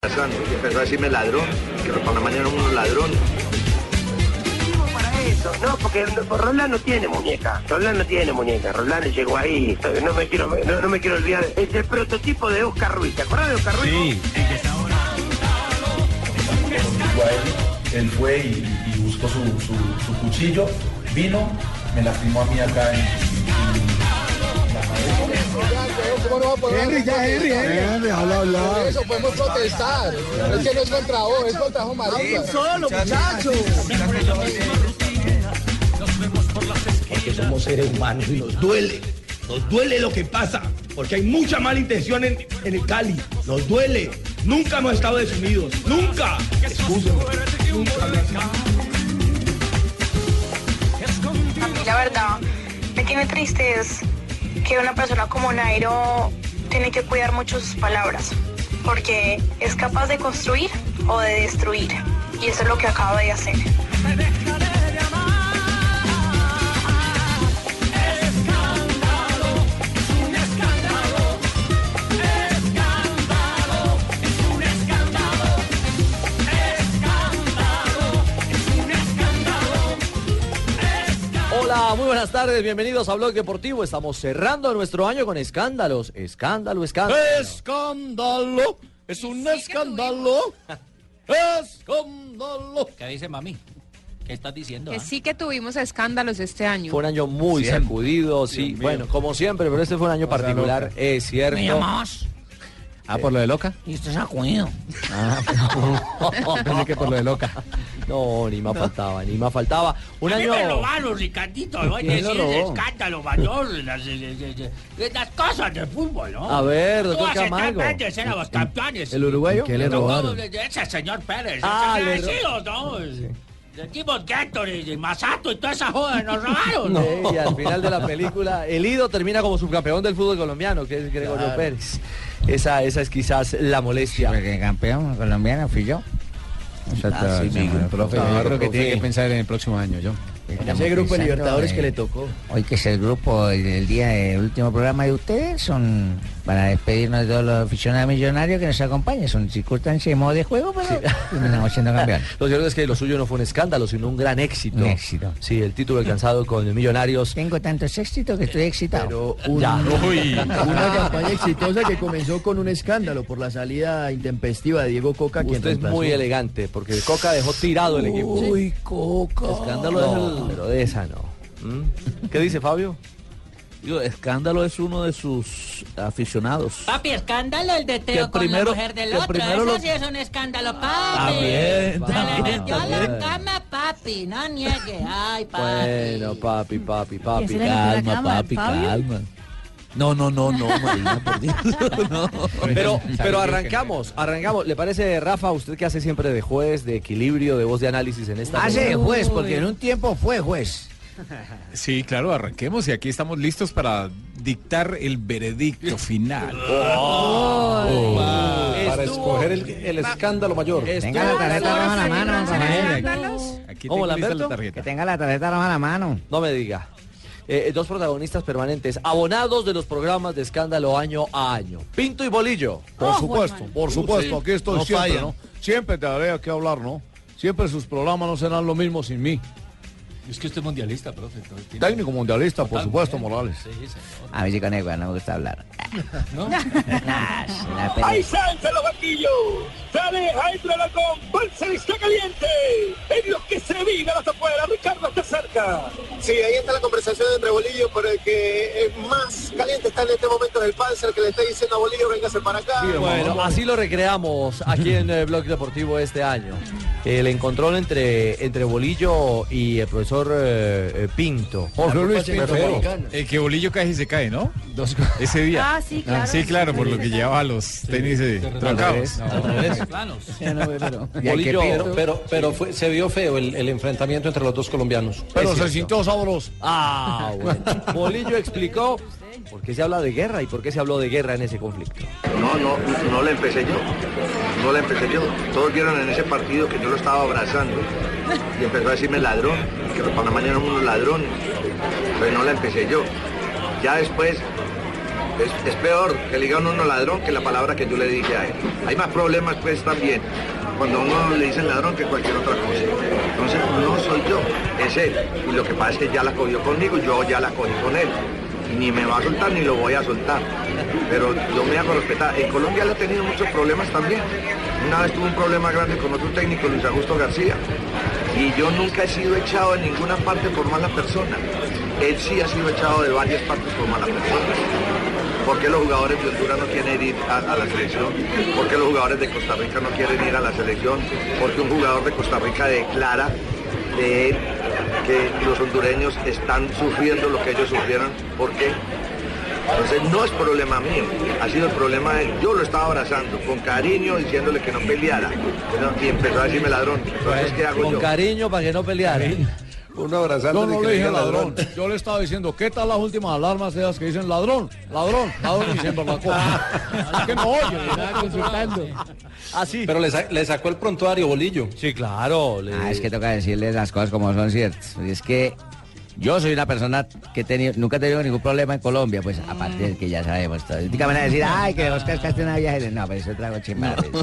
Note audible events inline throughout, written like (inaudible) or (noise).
Y empezó a decirme ladrón, que por la mañana un ladrón. para eso, no, porque Roland no tiene muñeca, Roland no tiene muñeca, Roland llegó ahí, no me quiero, no, no me quiero olvidar, es el prototipo de Oscar Ruiz, ¿te acuerdas de Oscar Ruiz? Sí. Él fue y, y buscó su, su, su cuchillo, vino, me lastimó a mí acá en, en la cabeza. ¿Cómo no va a poder Henry, ya, Henry, Henry. Henry, habla, habla. Eso podemos protestar. Es que no es contra vos, es contra vos, marica. Solo, muchachos. Porque somos seres humanos y nos duele. Nos duele lo que pasa, porque hay mucha mala intención en, en el Cali. Nos duele. Nunca hemos estado desunidos. Nunca. Excúsenme. Nunca. A mí la verdad me tiene triste es que una persona como Nairo tiene que cuidar mucho sus palabras, porque es capaz de construir o de destruir, y eso es lo que acaba de hacer. Hola, muy buenas tardes, bienvenidos a Blog Deportivo. Estamos cerrando nuestro año con escándalos. Escándalo, escándalo. Escándalo. Es un escándalo. Escándalo. ¿Qué dice mami? ¿Qué estás diciendo? Que ah? sí que tuvimos escándalos este año. Fue un año muy Siempre. sacudido, sí. Bueno, como siempre, pero este fue un año particular, loca. es cierto. ¿Me llamabas? Ah, por lo de loca. Y usted sacudido. (laughs) (laughs) Pensé que por lo de loca. No, ni más faltaba, ni más faltaba. Un A mí año. me robaron, Ricardito. Las, las- las cosas del fútbol, ¿no? A ver, doctor Camargo. veces éramos campeones. ¿El uruguayo? ¿Qué le No, robaron? Ese señor Pérez. Ah, ese le ro- agradecido, ¿no? Decimos Gatorade, Masato y toda esa joda nos (laughs) robaron, ¿no? Sí, y al final de la película, el Ido termina como subcampeón del fútbol colombiano, que es Gregorio Claro. Pérez. Esa, esa es quizás la molestia. Porque campeón colombiano fui yo. Ah, sí, mi Profe, yo Claro, creo que tiene que pensar en el próximo año, yo. Ese grupo de Libertadores que le tocó. Hoy que es el grupo, el, el día del último programa de ustedes, son para despedirnos de todos los aficionados millonarios que nos acompañan. Son circunstancias y modo de juego, pero (laughs) terminamos siendo campeones. Lo cierto es que lo suyo no fue un escándalo, sino un gran éxito. Un éxito. Sí, el título alcanzado con Millonarios. Tengo tantos éxitos que estoy excitado. Pero un- Ya. (laughs) una campaña exitosa que comenzó con un escándalo por la salida intempestiva de Diego Coca, quien Usted es reemplazó. muy elegante, porque Coca dejó tirado el equipo. Uy, Coca. escándalo es el... Pero de esa no. ¿Mm? ¿Qué dice Fabio? Digo, escándalo es uno de sus aficionados. Papi, escándalo el de Teo con la primero- mujer del otro, primero eso lo- sí es un escándalo, También, también, también. cama, papi, no niegue. Ay, Bueno, papi, papi, papi. ¿Quién era el que Calma, papi, ¿Fabio? calma. No, no, no, no, Marina, por Dios. (laughs) No. Pero, pero arrancamos, arrancamos. ¿Le parece, Rafa, usted que hace siempre de juez, de equilibrio, de voz de análisis en esta... Hace de juez, porque en un tiempo fue juez. Sí, claro, arranquemos y aquí estamos listos para dictar el veredicto final. (laughs) Para escoger el, escándalo mayor. Tenga la tarjeta roja en la mano, Rafael. Aquí ¿Cómo, tengo lista Lamberto? la tarjeta. tenga la tarjeta roja en la mano. No me diga. Eh, dos protagonistas permanentes, abonados de los programas de escándalo año a año. Pinto y Bolillo. Por supuesto, por supuesto, aquí estoy No siempre, fallan. ¿no? Siempre te daré que hablar, ¿no? Siempre sus programas no serán lo mismo sin mí. Es que usted es mundialista, profe. Técnico mundialista, por supuesto, Morales. A mí sí con igual, no me gusta hablar. (laughs) (laughs) ¡Ahí salta los banquillos! ¡Sale Jaime con bolsa está caliente! ¡En lo que se vive hasta afuera! ¡Ricardo está cerca! Sí, ahí está la conversación entre Bolillo, por el que eh, más caliente está en este momento el Panzer, que le está diciendo a Bolillo, véngase para acá. Bueno, así lo recreamos aquí en el Blog Deportivo este año. El encontrón entre, entre Bolillo y el profesor eh, eh, Pinto. Jorge La Luis Pinto. El que bolillo cae y se cae, ¿no? Ese día. Ah, sí, claro. sí, claro, por lo que llevaba los tenis eh, trancados. Bolillo, pero, pero, pero fue- se vio feo el, el enfrentamiento entre los dos colombianos. Pero se sintió sabroso. Ah, bueno. (laughs) Bolillo explicó por qué se habla de guerra y por qué se habló de guerra en ese conflicto. No, no, no la empecé yo. No la empecé yo. Todos vieron en ese partido que yo lo estaba abrazando. Y empezó a decirme ladrón, que los panameños eran unos ladrones. Pero no la empecé yo. Ya después es, peor que le diga a uno ladrón que la palabra que yo le dije a él. Hay más problemas pues también cuando uno le dicen ladrón que cualquier otra cosa. Entonces no soy yo, es él. Y lo que pasa es que ya la cogió conmigo, yo ya la cogí con él. Ni me va a soltar ni lo voy a soltar. Pero yo me hago respetar. En Colombia le he tenido muchos problemas también. Una vez tuve un problema grande con otro técnico, Luis Augusto García. Y yo nunca he sido echado en ninguna parte por mala persona. Él sí ha sido echado de varias partes por mala persona. ¿Por qué los jugadores de Honduras no quieren ir a, a la selección? ¿Por qué los jugadores de Costa Rica no quieren ir a la selección? Porque un jugador de Costa Rica declara de él que los hondureños están sufriendo lo que ellos sufrieron. ¿Por qué? Entonces no es problema mío, ha sido el problema de él. Yo lo estaba abrazando con cariño, diciéndole que no peleara. Pero- Y empezó a decirme ladrón. Entonces, ¿qué hago Con yo? cariño para que no peleara. Uno abrazando. Yo no le dije ladrón. Yo le estaba diciendo, ¿qué tal las últimas alarmas esas que dicen ladrón, ladrón, ladrón y siempre la cosa? Es que no oye. Estaba consultando. Así. Pero le, sa- le sacó el prontuario, Bolillo. Sí, claro. le- Ah, es que toca decirles las cosas como son ciertas. Es que yo soy una persona que he tenido, nunca he tenido ningún problema en Colombia, pues aparte de que ya sabemos todo. Y van a decir, ay, que vos cascaste una viaje. No, pero eso trago chimbares. (laughs)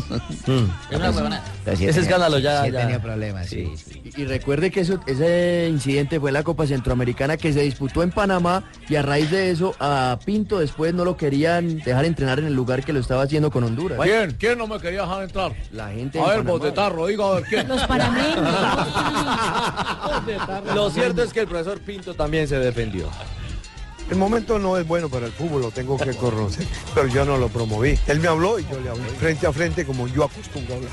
Es una huevonada. Entonces, sí he Ese escándalo ya- sí he tenido problemas, sí. Y, y recuerde que eso, ese incidente fue la Copa Centroamericana que se disputó en Panamá y a raíz de eso a Pinto después no lo querían dejar entrenar en el lugar que lo estaba haciendo con Honduras. ¿Quién? ¿Quién no me quería dejar entrar? La gente A ver, botetarro, diga a ver quién. Los (laughs) Lo cierto es que el profesor Pinto también se defendió. El momento no es bueno para el fútbol, lo tengo que conocer, (laughs) pero yo no lo promoví. Él me habló y yo le hablé frente a frente como yo acostumbro a hablar.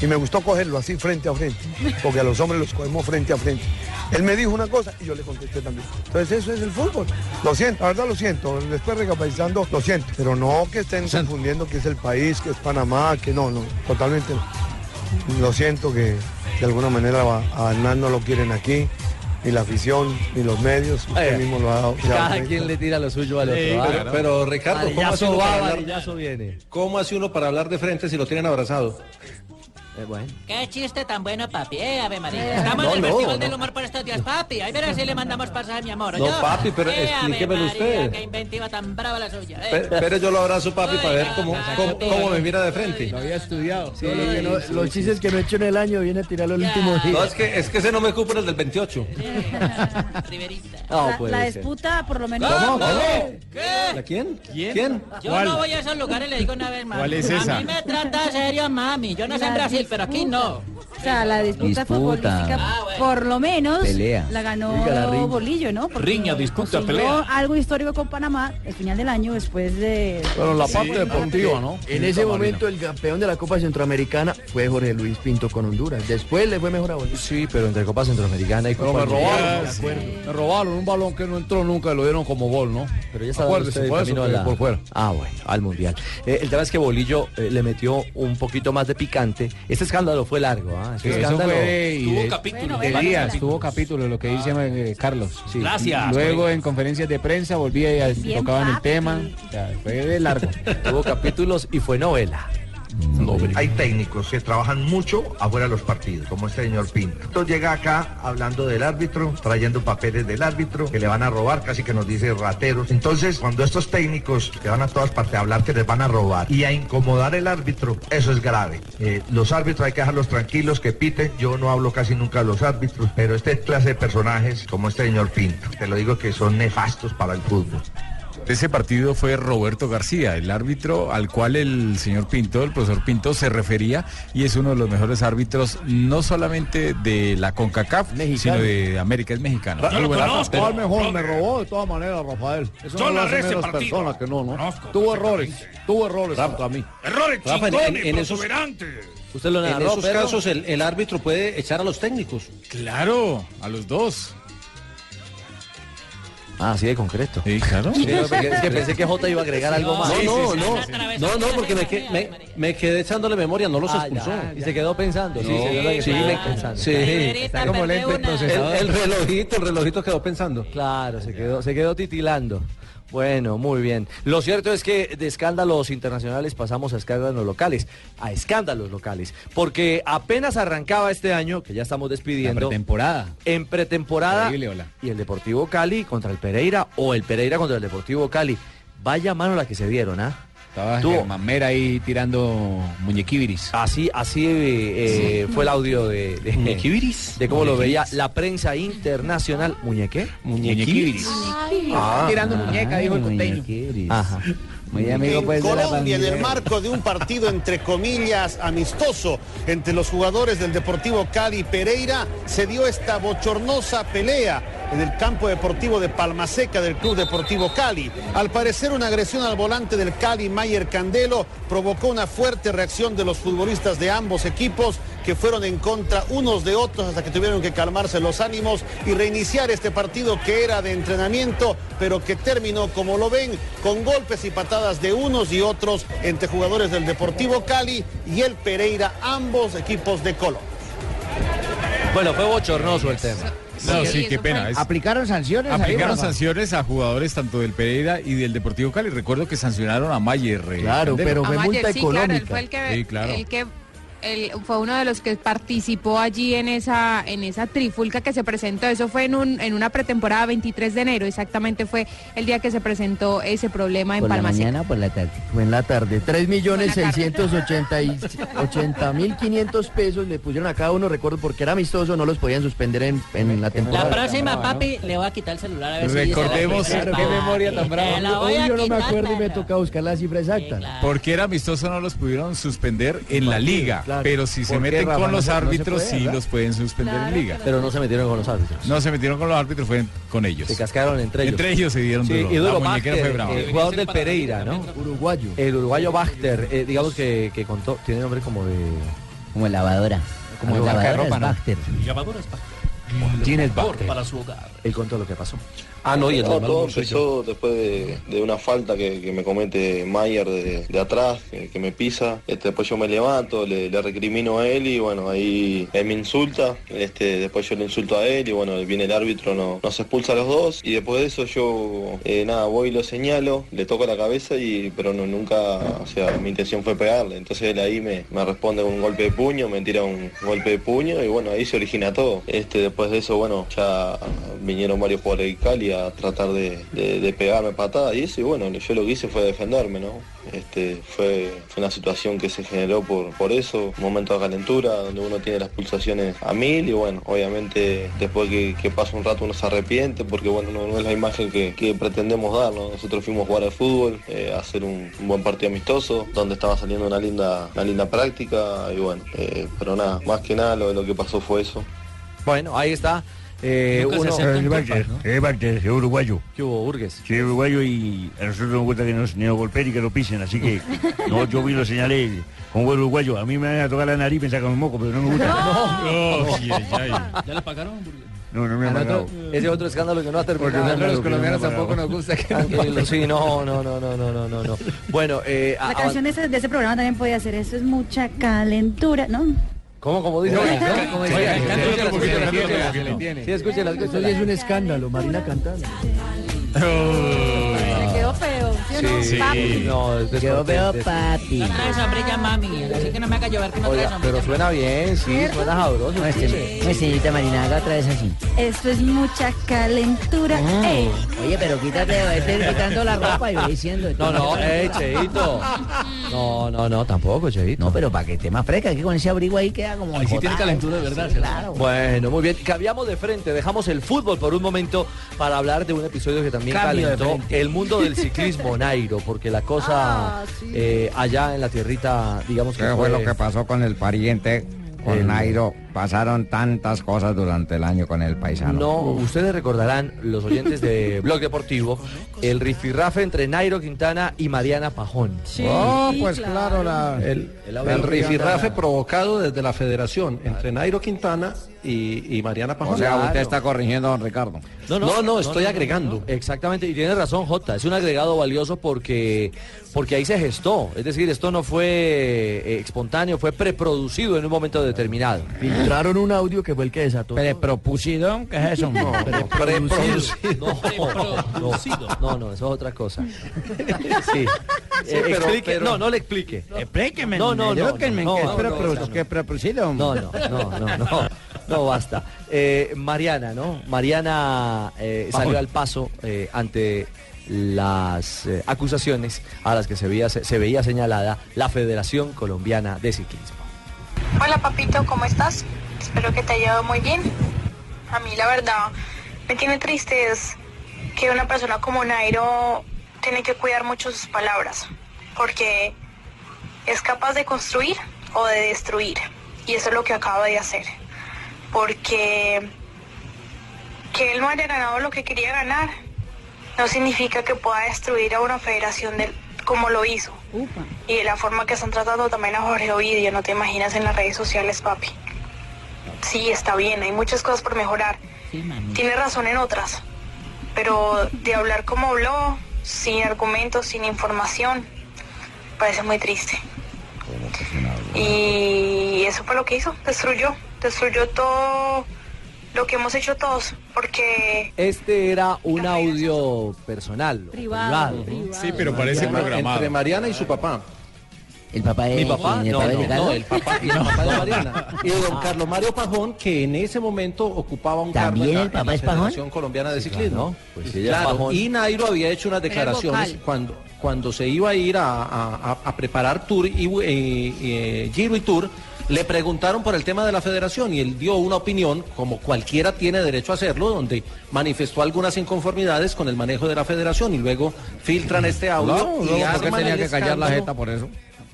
Y me gustó cogerlo así frente a frente, porque a los hombres los cogemos frente a frente. Él me dijo una cosa y yo le contesté también. Entonces eso es el fútbol. Lo siento, la verdad lo siento. Después recapacitando, lo siento. Pero no que estén confundiendo que es el país, que es Panamá, que no, no, totalmente no. Lo siento que de alguna manera a a Hernán no lo quieren aquí, ni la afición, ni los medios. Usted Eh, mismo lo ha dado. Cada quien le tira lo suyo al otro. Sí, pero, pero, Ricardo, ¿cómo hace, uno para hablar, viene. ¿cómo hace uno para hablar de frente si lo tienen abrazado? Bueno. Qué chiste tan bueno, papi, eh, Ave María. Estamos No, en el no, Festival no. del Humor por estos días, papi. Ahí verás si le mandamos pasaje a mi amor. No, papi, pero Eh, explíquemelo usted. Qué inventiva tan brava la suya. eh. Pe- Pero yo lo abrazo, papi, para ver cómo, cómo, cómo me mira de frente. Lo había estudiado. los chistes que no he hecho en el año viene a tirarlo el último día. No, es que, es que ese no me cupo el del 28. No, (laughs) la, la disputa, por lo menos. ¿Cómo? ¿Cómo? ¿Qué? ¿La quién? ¿Quién? Yo no voy a esos lugares, le digo una vez más. ¿Cuál es a mí me trata serio, mami. Yo no sé en La Brasil, pero aquí no. O sea, la disputa, Disputa. futbolística, Ah, por lo menos, Pelea. la ganó la. Bolillo, ¿no? Porque Riña, disputa, pelea. algo histórico con Panamá el final del año después de... Pero la Sí. parte deportiva, ¿no? En ese momento el campeón de la Copa Centroamericana fue Jorge Luis Pinto con Honduras. Después le fue mejor a Bolivia. Sí, pero entre Copa Centroamericana y Pero Copa me robaron, Mundial. me robaron un balón que no entró nunca y lo dieron como gol, ¿no? Pero ya estaba Acuérdese, usted por eso camino a que la- por fuera. Ah, bueno, al Mundial. Eh, el tema es que Bolillo eh, le metió un poquito más de picante. Este escándalo fue largo, ¿ah? Este Sí, eso escándalo... fue y de, de días, tuvo capítulo, lo que dice eh, Carlos. Sí. Gracias. Luego en conferencias de prensa volvía y tocaban el tema. O sea, fue de largo. Tuvo capítulos y fue novela. Hay técnicos que trabajan mucho afuera de los partidos, como este señor Pinto. Entonces llega acá hablando del árbitro, trayendo papeles del árbitro, que le van a robar, casi que nos dice rateros. Entonces, cuando estos técnicos que van a todas partes a hablar que les van a robar y a incomodar el árbitro, eso es grave. Eh, los árbitros hay que dejarlos tranquilos, que piten. Yo no hablo casi nunca de los árbitros, pero este clase de personajes, como este señor Pinto, te lo digo que son nefastos para el fútbol. Ese partido fue Roberto García, el árbitro al cual el señor Pinto, el profesor Pinto, se refería y es uno de los mejores árbitros, no solamente de la CONCACAF, sino de América, es mexicano. Yo lo conozco. ¿Cuál mejor? Me robó de todas maneras, Rafael. Eso Yo no personas que no, ¿no? Conozco Tuvo errores, tuvo errores contra mí. Errores Rafa, en- en esos-. Usted lo En narró, esos Pedro? casos el, el árbitro puede echar a los técnicos. Claro, a los dos. Ah, así de concreto. Sí, claro. Sí, no, porque es que pensé que Jota iba a agregar algo más. No, no, no. No, no, porque me, que- me, me quedé echándole memoria, no los Ah, expulsó. ya, y se quedó pensando. Sí, No, se quedó sí, sí, pensando. sí. Está como lento el procesador. El, el relojito, el relojito quedó pensando. Claro, se quedó, se quedó titilando. Bueno, muy bien. Lo cierto es que de escándalos internacionales pasamos a escándalos locales, a escándalos locales, porque apenas arrancaba este año, que ya estamos despidiendo. La pretemporada. En pretemporada. Terrible, hola. Y el Deportivo Cali contra el Pereira o el Pereira contra el Deportivo Cali. Vaya mano la que se dieron, ¿ah? Estaba Tuvo- Germán Mera ahí tirando muñequibiris. Así, así eh, fue el audio de, de, Muñequibiris. de cómo lo veía Muñequibiris. la prensa internacional. ¿Muñequé? Muñequibiris. Ah. tirando muñeca, dijo el costeño. Ajá. Muy amigo, pues, Colombia, en el marco de un partido entre comillas amistoso entre los jugadores del Deportivo Cali Pereira, se dio esta bochornosa pelea en el campo deportivo de Palmaseca del Club Deportivo Cali. Al parecer una agresión al volante del Cali, Mayer Candelo, provocó una fuerte reacción de los futbolistas de ambos equipos que fueron en contra unos de otros hasta que tuvieron que calmarse los ánimos y reiniciar este partido que era de entrenamiento, pero que terminó, como lo ven, con golpes y patadas de unos y otros entre jugadores del Deportivo Cali y el Pereira, ambos equipos de Colo. Bueno, fue bochornoso el tema. No, Sí, qué pena. es- ¿Aplicaron sanciones? Aplicaron sanciones a jugadores tanto del Pereira y del Deportivo Cali. Recuerdo que sancionaron a Mayer. eh, Claro, pero fue multa sí, claro, él económica. fue el que, Sí, claro. el que él fue uno de los que participó allí en esa en esa trifulca que se presentó. Eso fue en un en una pretemporada 23 de enero, exactamente fue el día que se presentó ese problema en ¿Por la Palma Seca. mañana por la tarde? Fue en la tarde. 3 millones Fue en la tarde. 680 mil 500 pesos le pusieron a cada uno, recuerdo, porque era amistoso, no los podían suspender en, en la La temporada. próxima, papi, le voy a quitar el celular a ver si la Recordemos- fecha, Claro, qué memoria tan brava. La a yo no me acuerdo y me toca buscar la cifra exacta. claro. Porque era amistoso no los pudieron suspender en la liga, claro. pero si se ¿Por qué, meten Rafa? con los no árbitros puede, sí ¿verdad? los pueden suspender en liga. Pero no se metieron con los árbitros. No se metieron con los árbitros, fue con ellos. Se cascaron entre ellos. Entre ellos se dieron Sí, duro. y duro La muñequera Bachter, fue brava. el jugador del Pereira, ¿no? Uruguayo. El uruguayo Bachter, eh, digamos que, que contó, tiene nombre como de... Como lavadora. Como lavadora ropa, es ¿no? Bacter. Llamadoras Tienes para su hogar. Él contó lo que pasó. Ah, no, y el No, del todo empezó después de, de una falta que, que me comete Mayer de, de atrás, que, que me pisa. Este, después yo me levanto, le, le recrimino a él y bueno, ahí él me insulta. Este, después yo le insulto a él y bueno, viene el árbitro, no, nos expulsa a los dos. Y después de eso yo, eh, nada, voy y lo señalo, le toco la cabeza y pero no, nunca, o sea, mi intención fue pegarle. Entonces él ahí me, me responde con un golpe de puño, me tira un golpe de puño y bueno, ahí se origina todo. Este, después de eso, bueno, ya vinieron varios jugadores de Cali a tratar de, pegarme patada y eso y bueno, yo lo que hice fue defenderme, ¿no? Este, fue, fue una situación que se generó por, por eso, un momento de calentura donde uno tiene las pulsaciones a mil y bueno, obviamente después que, que pasa un rato uno se arrepiente porque bueno, no, es la imagen que, pretendemos dar, ¿no? Nosotros fuimos a jugar al fútbol, eh, a hacer un, un buen partido amistoso, donde estaba saliendo una linda, una linda práctica y bueno, eh, pero nada, más que nada lo, lo que pasó fue eso. Bueno, ahí está. Eh, uno, el Barter, ¿no? Eh, el Barter, el uruguayo. ¿Qué hubo, Burgues? Sí, uruguayo y a nosotros nos gusta que nos, ni nos golpeen y que nos pisen, así que no, yo vi lo señalé con buen uruguayo. A mí me van a tocar la nariz y me sacan un moco, pero no me gusta. No, no, sí, ya, ya. ¿Ya le pagaron, Burgues? No, no me han pagado. Ese otro escándalo que no ha terminado. Porque los colombianos tampoco nos gusta que nos Sí, no, no, no, no, no, no, no. Bueno, eh, La canción de ese, programa también podía ser eso, es mucha calentura, ¿no? ¿Cómo, cómo dice? Sí, escúchela, escúchela. es un escándalo, Marina cantando. Se quedó feo. Sí, papi. No, es Yo veo papi. No traes hombre ya mami, así que no me haga llover que no traes hombre. Pero suena bien, sí, suena sabroso. Pues, no, este, pues, señorita Marina, haga otra vez así. Esto es mucha calentura. Oye, pero quítate, vete quitando la ropa y voy diciendo. No, no, eh, cheito. (laughs) No, no, no, tampoco, Cheito. No, pero para que esté más fresca, que con ese abrigo ahí queda como... Ahí sí tiene calentura de verdad. Sí, claro. Bueno, muy bien. Cambiamos de frente, dejamos el fútbol por un momento para hablar de un episodio que también Cambio calentó el mundo del (laughs) ciclismo, Nairo, porque la cosa eh, allá en la tierrita, digamos que ¿Qué fue lo que pasó con el pariente, con El- Nairo? Pasaron tantas cosas durante el año con el paisano. No, ustedes recordarán, los oyentes de (laughs) Blog Deportivo, el rifirrafe entre Nairo Quintana y Mariana Pajón. Oh, pues claro, la... El, El el rifirrafe provocado desde la federación entre Nairo Quintana y, y Mariana Pajón. O sea, usted Claro. está corrigiendo a don Ricardo. No, no, estoy agregando. Exactamente, y tiene razón Jota, es un agregado valioso porque, porque ahí se gestó, es decir, esto no fue eh, espontáneo, fue preproducido en un momento determinado. Filtraron un audio que fue el que desató. ¿Prepropusido? ¿Qué es eso? No, no, no, no, no, eso es otra cosa. Sí. Sí, Eh, pero- explique- pero- no, no le explique. Explíqueme. No, no, no, ¿qué no, es no, prepro- no, no. No, no, no, no, no, no basta. Eh, Mariana, ¿no? Mariana eh, salió al paso eh, ante las eh, acusaciones a las que se veía, se, se veía señalada la Federación Colombiana de Ciclismo. Hola papito, ¿cómo estás? Espero que te haya ido muy bien. A mí la verdad me tiene triste es que una persona como Nairo tiene que cuidar mucho sus palabras, porque es capaz de construir o de destruir, y eso es lo que acaba de hacer, porque que él no haya ganado lo que quería ganar no significa que pueda destruir a una federación del, como lo hizo. Y de la forma que están tratando también a Jorge Ovidio, no te imaginas en las redes sociales, papi. Sí, está bien, hay muchas cosas por mejorar. Tiene razón en otras, pero de hablar como habló, sin argumentos, sin información, parece muy triste. Y eso fue lo que hizo, destruyó, destruyó todo lo que hemos hecho todos, porque Este era un audio personal, privado. Sí, pero parece Mariana- programado. Entre Mariana y su papá. ¿El papá de Mi papá, el no, papá de no, Ricardo? no, el papá, y (laughs) el papá de Mariana. Y don Carlos Mario Pajón, que en ese momento ocupaba un cargo ¿También en la, el papá en la es Pajón? Federación Colombiana de Ciclismo. pues Claro, Pajón. y Nairo había hecho unas declaraciones cuando, cuando se iba a ir a, a- a- a preparar Tour y, eh, eh, Giro y Tour. Le preguntaron por el tema de la federación y él dio una opinión, como cualquiera tiene derecho a hacerlo, donde manifestó algunas inconformidades con el manejo de la federación y luego filtran este audio. No, y ¿por qué tenía que callar la jeta por eso?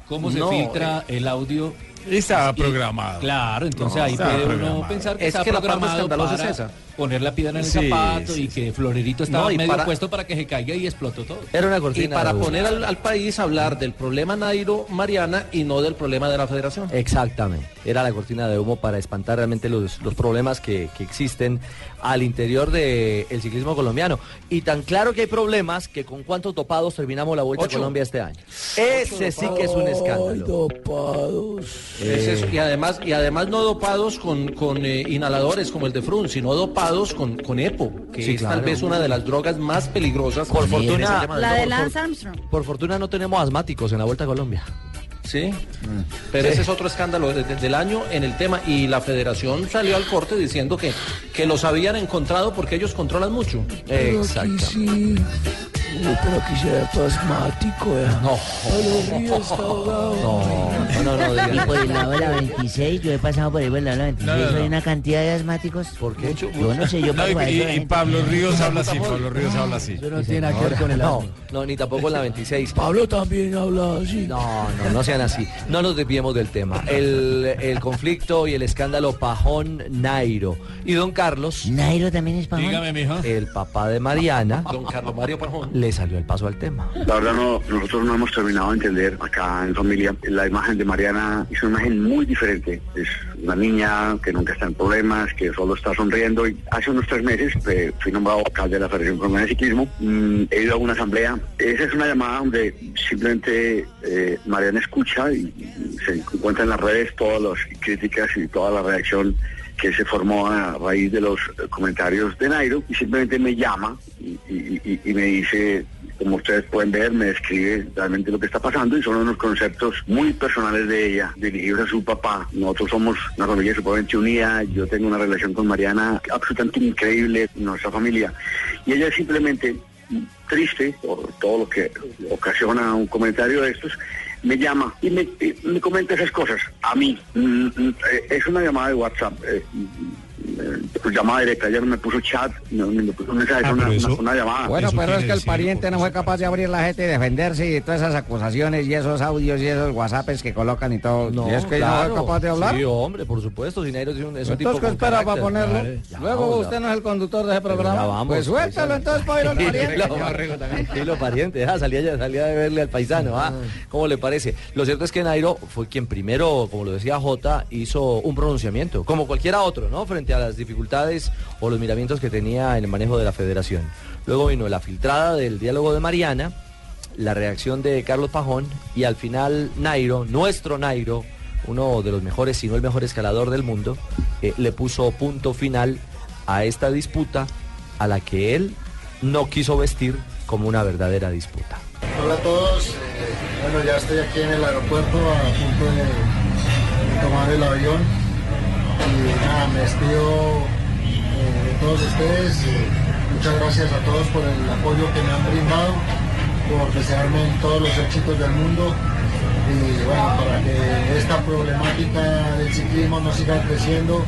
¿Cómo se No, filtra el audio? Estaba programado. Claro, entonces No, ahí puede uno programado. pensar que Es está que la parte escandalosa para es esa. Poner la piedra en el Sí, zapato sí, y que Florerito estaba No, y medio para- puesto para que se caiga y explotó todo. Era una Y cortina. para de humo. poner al, al país a hablar del problema Nairo Mariana y no del problema de la federación. Exactamente. Era la cortina de humo para espantar realmente los, los problemas que, que existen al interior del ciclismo colombiano. Y tan claro que hay problemas que con cuántos dopados terminamos la Vuelta a. Colombia este año. Ese sí que es un escándalo. Es eso. Y además, y además no dopados con, con eh, inhaladores como el de Frun, sino dopados con, con EPO, que Sí, es claro. tal vez una de las drogas más peligrosas. Por fortuna- La de doping. Lance Armstrong. Por fortuna no tenemos asmáticos en la Vuelta a Colombia. Sí, pero Sí. ese es otro escándalo desde del año en el tema y la federación salió al corte diciendo que, que los habían encontrado porque ellos controlan mucho. Exacto. Pero aquí se ve asmático, eh. No. río está ahogado. No, no, no, Y por el lado de la 26, yo he pasado por ahí por el lado de la 26, No, no, no. hay una cantidad de asmáticos. ¿Por qué? Yo no sé, yo y, y- la y Pablo Ríos habla así, Pablo Ríos habla así. Eso no tiene nada que ver con el No, no, ni tampoco en la 26. Pablo también habla así. No, no, no sean así. No nos desviemos del tema. El, el conflicto y el escándalo Pajón Nairo. Y don Carlos, Nairo también es pajón. Dígame, mijo. el papá de Mariana, Don Carlos Mario Pajón. Salió el paso al tema. La verdad no, nosotros no hemos terminado de entender acá en familia. La imagen de Mariana es una imagen muy diferente. Es una niña que nunca está en problemas, que solo está sonriendo. Y hace unos tres meses eh, fui nombrado alcalde de la Federación Colombiana de Ciclismo. Mm, he ido a una asamblea. Esa es una llamada donde simplemente eh, Mariana escucha y, y se encuentra en las redes todas las críticas y toda la reacción que se formó a raíz de los comentarios de Nairo y simplemente me llama y, me dice, como ustedes pueden ver, me describe realmente lo que está pasando y son unos conceptos muy personales de ella, dirigidos a su papá. Nosotros somos una familia sumamente unida, yo tengo una relación con Mariana absolutamente increíble, nuestra familia, y ella simplemente triste por todo lo que ocasiona un comentario de estos, me llama y me, me comenta esas cosas. A mí, mm, mm, eh, es una llamada de WhatsApp. eh, eh, pues llamada directa, no me puso chat, no, me puso un mensaje, Ah, una, pero eso- una- una llamada. Bueno, pero es que el pariente no fue capaz de abrir la gente y defenderse y todas esas acusaciones y esos audios y esos whatsapps que colocan y todo. y es que claro. no fue capaz de hablar. Sí, hombre, por supuesto. Sineiro es un, es un tipo Entonces, ¿qué con espera para ponerlo? Claro, ya Luego usted ya. no es el conductor de ese programa. Ya vamos, pues suéltalo entonces para ir al (laughs) pariente. Tranquilo, tranquilo, pariente. Ah, salía, ya- salía de verle al paisano. Ah, ¿Cómo le parece? Lo cierto es que Nairo fue quien primero, como lo decía Jota, hizo un pronunciamiento, como cualquiera otro, ¿no? Frente a las dificultades o los miramientos que tenía en el manejo de la federación. Luego vino la filtrada del diálogo de Mariana, la reacción de Carlos Pajón y al final Nairo, nuestro Nairo, uno de los mejores, si no el mejor escalador del mundo, eh, le puso punto final a esta disputa a la que él no quiso vestir como una verdadera disputa. Hola a todos, eh, bueno ya estoy aquí en el aeropuerto a punto de, de tomar el avión y nada, me despido eh, de todos ustedes, eh, muchas gracias a todos por el apoyo que me han brindado, por desearme todos los éxitos del mundo. Y bueno, para que esta problemática del ciclismo no siga creciendo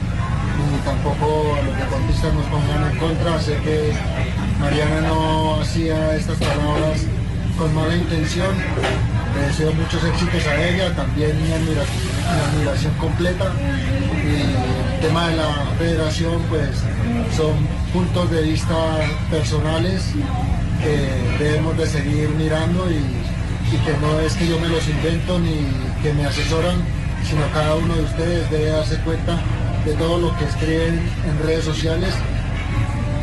y tampoco a los deportistas nos pongan en contra, sé que Mariana no hacía estas palabras con mala intención. Le deseo muchos éxitos a ella, también mi admiración, mi admiración completa. Y el tema de la federación, pues son puntos de vista personales que debemos de seguir mirando y, y que no es que yo me los invento ni que me asesoran, sino cada uno de ustedes debe darse cuenta de todo lo que escriben en redes sociales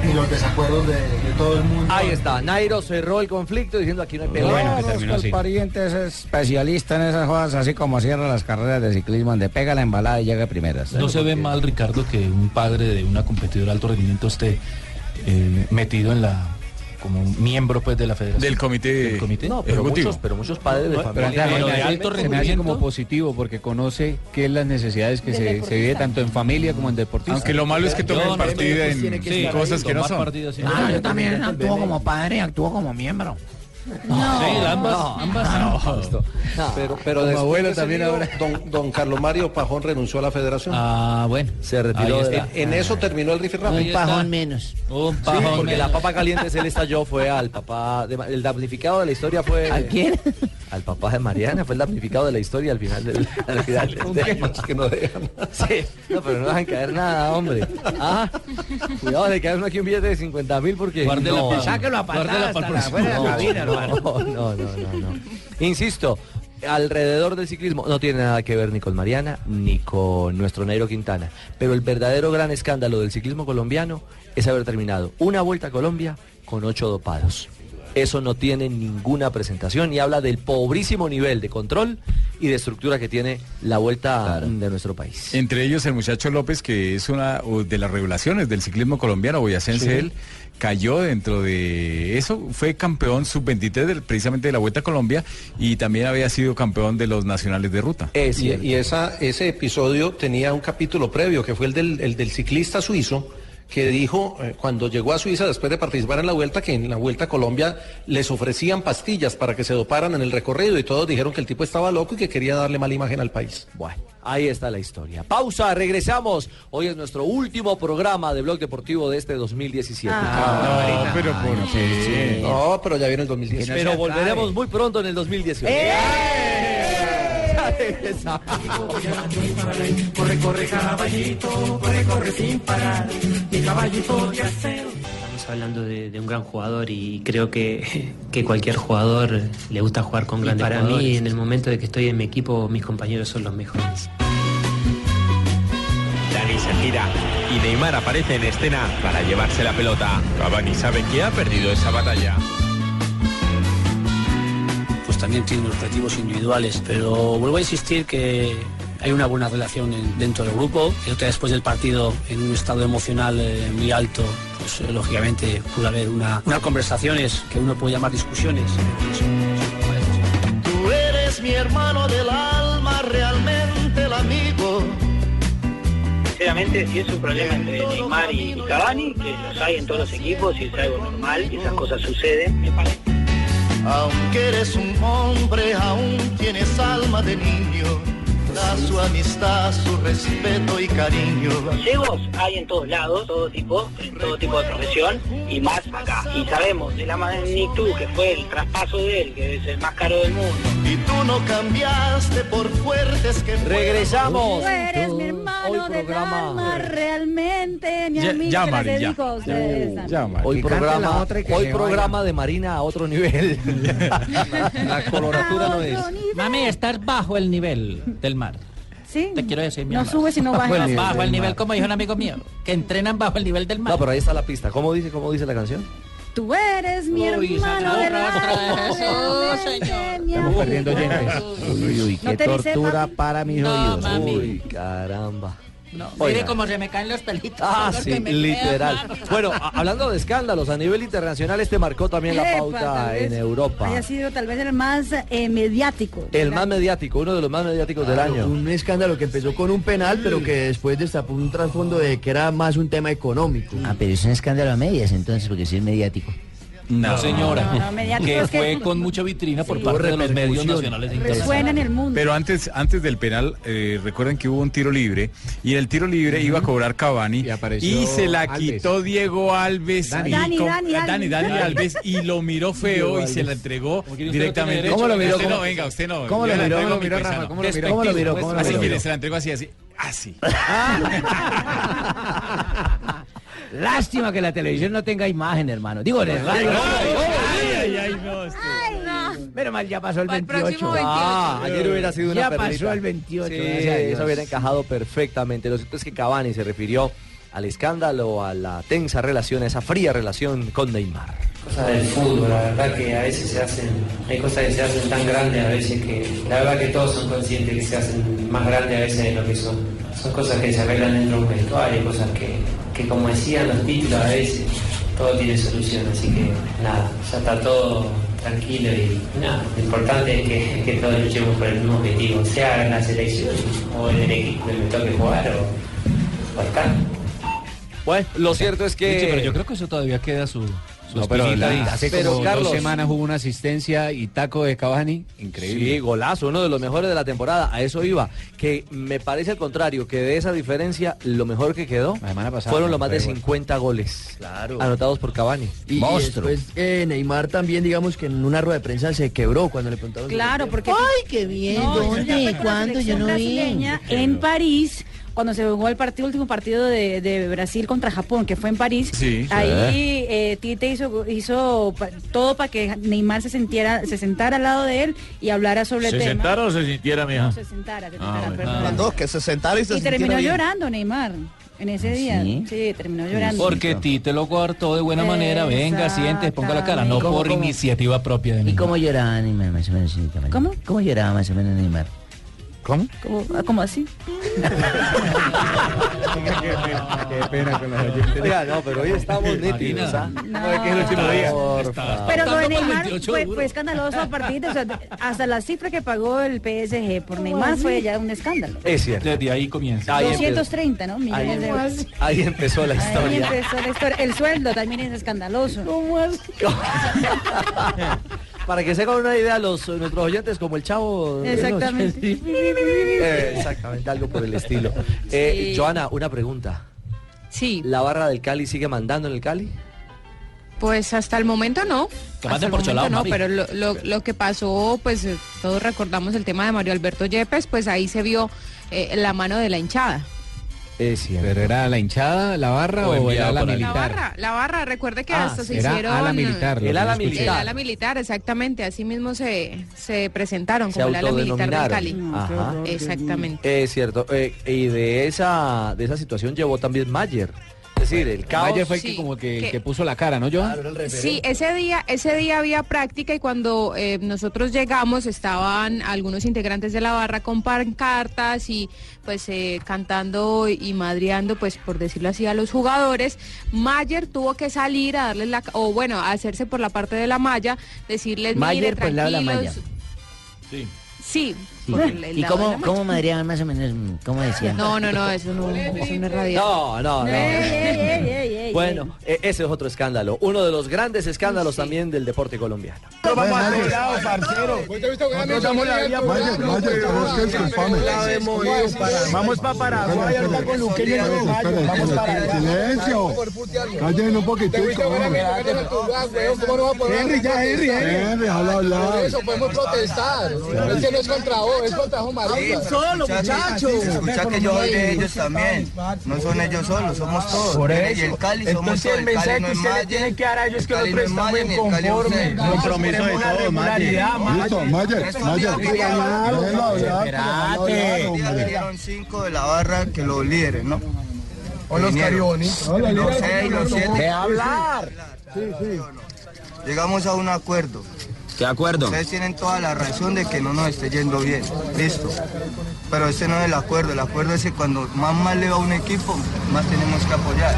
y los desacuerdos de, de todo el mundo. Ahí está, Nairo cerró el conflicto diciendo aquí no hay pelea. Bueno, que el pariente es especialista en esas cosas, así como cierra las carreras de ciclismo, donde pega la embalada y llega de primeras. No se ve mal, Ricardo, que un padre de una competidora de alto rendimiento esté eh, metido en la como miembro pues de la federación Del comité, Del comité No, pero ejecutivo. muchos, pero muchos padres de Pero familia. claro, Pero de se me alto hace como positivo porque conoce qué es las necesidades que se, se vive tanto en familia como en deportistas. Aunque lo malo es que tomen no, partido pues, en estar cosas ahí, que no son. partido. Ah, yo también actúo como padre y actúo como miembro. Sí, ambas, No. ambas. Pero, pero Como después abuelo de también ahora. Don, don Carlos Mario Pajón renunció a la federación. Ah, bueno. Se retiró de la- En eso terminó el rifirrafe. Un pajón menos. Un Sí, pajón porque menos. la papa caliente se le estalló fue al papá, de, el damnificado de la historia fue... ¿A quién? Al papá de Mariana, fue el damnificado de la historia al final del... (laughs) Al final del que no dejan. Sí, no, pero no dejan caer nada, hombre. Ah, cuidado de caer uno aquí un billete de 50 mil porque... Guárdela no, Sáquelo a patadas para el hasta la la no, cabina. (laughs) no, no, no, no. Insisto, alrededor del ciclismo no tiene nada que ver ni con Mariana ni con nuestro Nairo Quintana. Pero el verdadero gran escándalo del ciclismo colombiano es haber terminado una vuelta a Colombia con ocho dopados. Eso no tiene ninguna presentación y habla del pobrísimo nivel de control y de estructura que tiene la vuelta de nuestro país. Entre ellos el muchacho López, que es una de las regulaciones del ciclismo colombiano, boyacense Sí. él, cayó dentro de eso, fue campeón sub-23 del- precisamente de la Vuelta a Colombia y también había sido campeón de los nacionales de ruta. Es Y, cierto. y esa, ese episodio tenía un capítulo previo, que fue el del, el del ciclista suizo, que dijo, eh, cuando llegó a Suiza después de participar en la vuelta, que en la vuelta a Colombia les ofrecían pastillas para que se doparan en el recorrido y todos dijeron que el tipo estaba loco y que quería darle mala imagen al país. Bueno, ahí está la historia. Pausa, regresamos. Hoy es nuestro último programa de Blog Deportivo de este 2017. no, pero ¿por qué? No, pero ya viene el 2010. Pero volveremos muy pronto en el 2018. Ya regresamos. Corre, corre, caballito, corre, corre sin parar. Mi caballito de acero. Estamos hablando de, de un gran jugador y creo que, que cualquier jugador le gusta jugar con grandes Para mí, en el momento de que estoy en mi equipo, mis compañeros son los mejores. Dani se gira y Neymar aparece en escena para llevarse la pelota. Cavani sabe que ha perdido esa batalla. También tienen objetivos individuales. Pero vuelvo a insistir que hay una buena relación en- dentro del grupo. Creo que después del partido, en un estado emocional eh, muy alto, pues eh, lógicamente puede haber una, unas conversaciones que uno puede llamar discusiones. Tú eres mi hermano del alma, realmente el amigo. Sinceramente, si es un problema entre Neymar y Cavani, que los hay en todos los equipos y es algo normal, y esas cosas suceden, me parece. Aunque eres un hombre, aún tienes alma de niño. Da su amistad, su respeto y cariño. Ciegos hay en todos lados, todo tipo, en todo tipo de profesión y más acá. Y sabemos de la magnitud que fue el traspaso de él, que es el más caro del mundo. Y tú no cambiaste por fuertes que. Regresamos. Tú eres mi hermano del alma, realmente, mi amigo, ya, te la Mari, ya. dedico a ustedes. Hoy programa, hoy programa de Marina a otro nivel. (laughs) la coloratura no es. Mami, estás bajo el nivel del mar. Sí. Te quiero decir, mi No amor. sube sino baja. Bajo el Bajo el nivel, nivel nivel, como dijo un amigo mío, que entrenan bajo el nivel del mar. No, pero ahí está la pista. ¿Cómo dice, cómo dice la canción? Tú eres mi Uy, hermano realmente, mi Estamos perdiendo oyentes. Uy, uy, No qué dice, tortura papi. para mis No, oídos. mami. Uy, caramba. No, mire cómo se me caen los pelitos. Ah, sí, me literal. quedan. Bueno, hablando de escándalos a nivel internacional, este marcó también la pauta en vez Europa. Haya sido tal vez el más eh, mediático. El más mediático, uno de los más mediáticos del año. Un escándalo que empezó con un penal, pero que después destapó un trasfondo de que era más un tema económico. Ah, pero es un escándalo a medias entonces, porque sí es mediático. No, señora. No, no, que fue con mucha vitrina por Sí. parte de los medios nacionales e Resuena en el mundo. Pero antes, antes del penal, eh, recuerden que hubo un tiro libre y en el tiro libre iba a cobrar Cavani y, apareció se la Alves. quitó Diego Alves. Dani. y Dani, con- Dani, Dani. Dani, Dani Alves y lo miró feo y se la entregó usted no directamente. ¿Cómo lo Usted miró? no, ¿Cómo- venga, usted no. cómo lo miró? ¿Cómo lo miró. Rafa? ¿Cómo lo miró? ¿Cómo lo miró? ¿Cómo lo Así, mire, se la entregó así, así. Así. (laughs) (laughs) Lástima que la televisión no tenga imagen, hermano. Digo, en el radio. Ay, ay, ay, no. Pero mal, ya pasó el Para el 28. próximo 28. Ah, ayer hubiera sido una Ya perlita. pasó el 28, Sí, gracias a Dios. eso hubiera encajado perfectamente. Lo cierto es que Cavani se refirió al escándalo, a la tensa relación, a esa fría relación con Neymar. Cosas del fútbol, la verdad que a veces se hacen, hay cosas que se hacen tan grandes a veces que la verdad que todos son conscientes que se hacen más grandes a veces de lo que son. Son cosas que se arreglan dentro de un vestuario, cosas que, que como decían los títulos a veces, todo tiene solución, así que nada, ya está todo tranquilo y nada, lo importante es que, que todos luchemos por el mismo objetivo, sea en la selección o en el equipo que me toque jugar o, o acá. Bueno, lo cierto es que... Richie, pero yo creo que eso todavía queda su No, pero la- hace Pero, como Carlos- dos semanas hubo una asistencia y taco de Cavani, increíble. Sí, golazo, uno de los mejores de la temporada. A eso iba. Que me parece al contrario, que de esa diferencia, lo mejor que quedó pasada fueron los más de igual. 50 goles Claro. anotados por Cavani. Y, y después eh, Neymar también, digamos que en una rueda de prensa se quebró cuando le preguntaron. Claro, el porque... Ay, qué bien, ¿dónde? ¿Cuándo? Yo no vi. En París, cuando se jugó el partido, último partido de, de Brasil contra Japón, que fue en París, Sí. ahí eh, Tite hizo, hizo pa- todo para que Neymar se sintiera, se sentara al lado de él y hablara sobre el tema. o se sintiera, mija? No, se sentara, se sentara, perdón. Mandó que se sentara y se Y terminó llorando Neymar en ese día. Sí, terminó llorando. Porque Tite lo guardó de buena manera. Venga, siente, ponga la cara. No ¿Cómo, por cómo? iniciativa propia de ¿Y Neymar. cómo lloraba Neymar más o menos? señorita María? ¿Cómo? ¿Cómo lloraba más o menos Neymar? ¿Cómo? ¿Cómo, ah, cómo así? Qué pena con los oyentes. Oiga, no, pero hoy estamos nítidos, ¿ah? No. es que es el último día. Pero lo de Tanto por Neymar 28 fue, escandaloso a partir de, o sea, hasta la cifra que pagó el PSG por Neymar fue ya un escándalo. Es cierto. Desde ahí comienza. Ahí empezó, 230, ¿no? Millones ahí de euros. ahí empezó la Ahí historia. empezó la historia. El sueldo también es escandaloso. (laughs) Para que se hagan una idea los nuestros oyentes como el chavo. de Exactamente. Eh, (laughs) exactamente, algo por el estilo. Eh, Sí. Joana, una pregunta. Sí, ¿La barra del Cali sigue mandando en el Cali? pues hasta el momento no. Que Hasta el por momento no, Mari. pero lo, lo- lo que pasó, pues eh, todos recordamos el tema de Mario Alberto Yepes, pues ahí se vio eh, la mano de la hinchada. Es cierto. ¿Pero era la hinchada, la barra O o, el ala ahí. La militar? barra, la barra, recuerde que Ah, hasta se era hicieron... ala militar. El ala militar. El ala militar, exactamente, así mismo se, se presentaron Se como el ala militar del autodenominaron. Cali. Ajá. Exactamente. Es cierto. eh, y de esa, de esa situación llevó también Mayer. Es decir, el caos. Mayer fue el que Sí, como que, que- que puso la cara, ¿no, yo? Sí, ese día, ese día había práctica y cuando eh, nosotros llegamos estaban algunos integrantes de la barra con pancartas y pues eh, cantando y madreando, pues por decirlo así, a los jugadores. Mayer tuvo que salir a darles la, o bueno, a hacerse por la parte de la malla, decirles, Mayer, mire, pues, tranquilos. Sí. Sí, por el- el ¿Y cómo, cómo (laughs) madreaban más o menos? ¿Cómo decían? No, no, no, eso no, eso no es. No, no, no. Bueno, eh, ese es otro escándalo. Uno de los grandes escándalos también del deporte colombiano. Vamos a parcero. Para Paraguay, ahorita con Luqueño en el gallo. Vamos para. Silencio. Un poquitico. Henry, ya, Henry, Henry. Henry, habla hablar. Eso podemos protestar. Es que no es contra vos, es marica. solo, muchachos. Escucha que yo soy de ellos también. No son ellos solos, somos todos. Por Y el Cali somos Entonces todos. el mensaje Cali no que es usted le Mayer, tiene que dar a ellos es que el Cali es inconformes. usted. Compromiso de todos, Mayer. Listo, hablar, hombre. Dieron cinco de la barra que los líderes, ¿no? O los caribonitos. Los seis, los siete. De hablar. Sí, sí. Llegamos a un acuerdo. ¿Qué acuerdo? Ustedes tienen toda la razón de que no nos esté yendo bien. Listo. Pero ese no es el acuerdo. El acuerdo es que cuando más mal le va a un equipo, más tenemos que apoyar.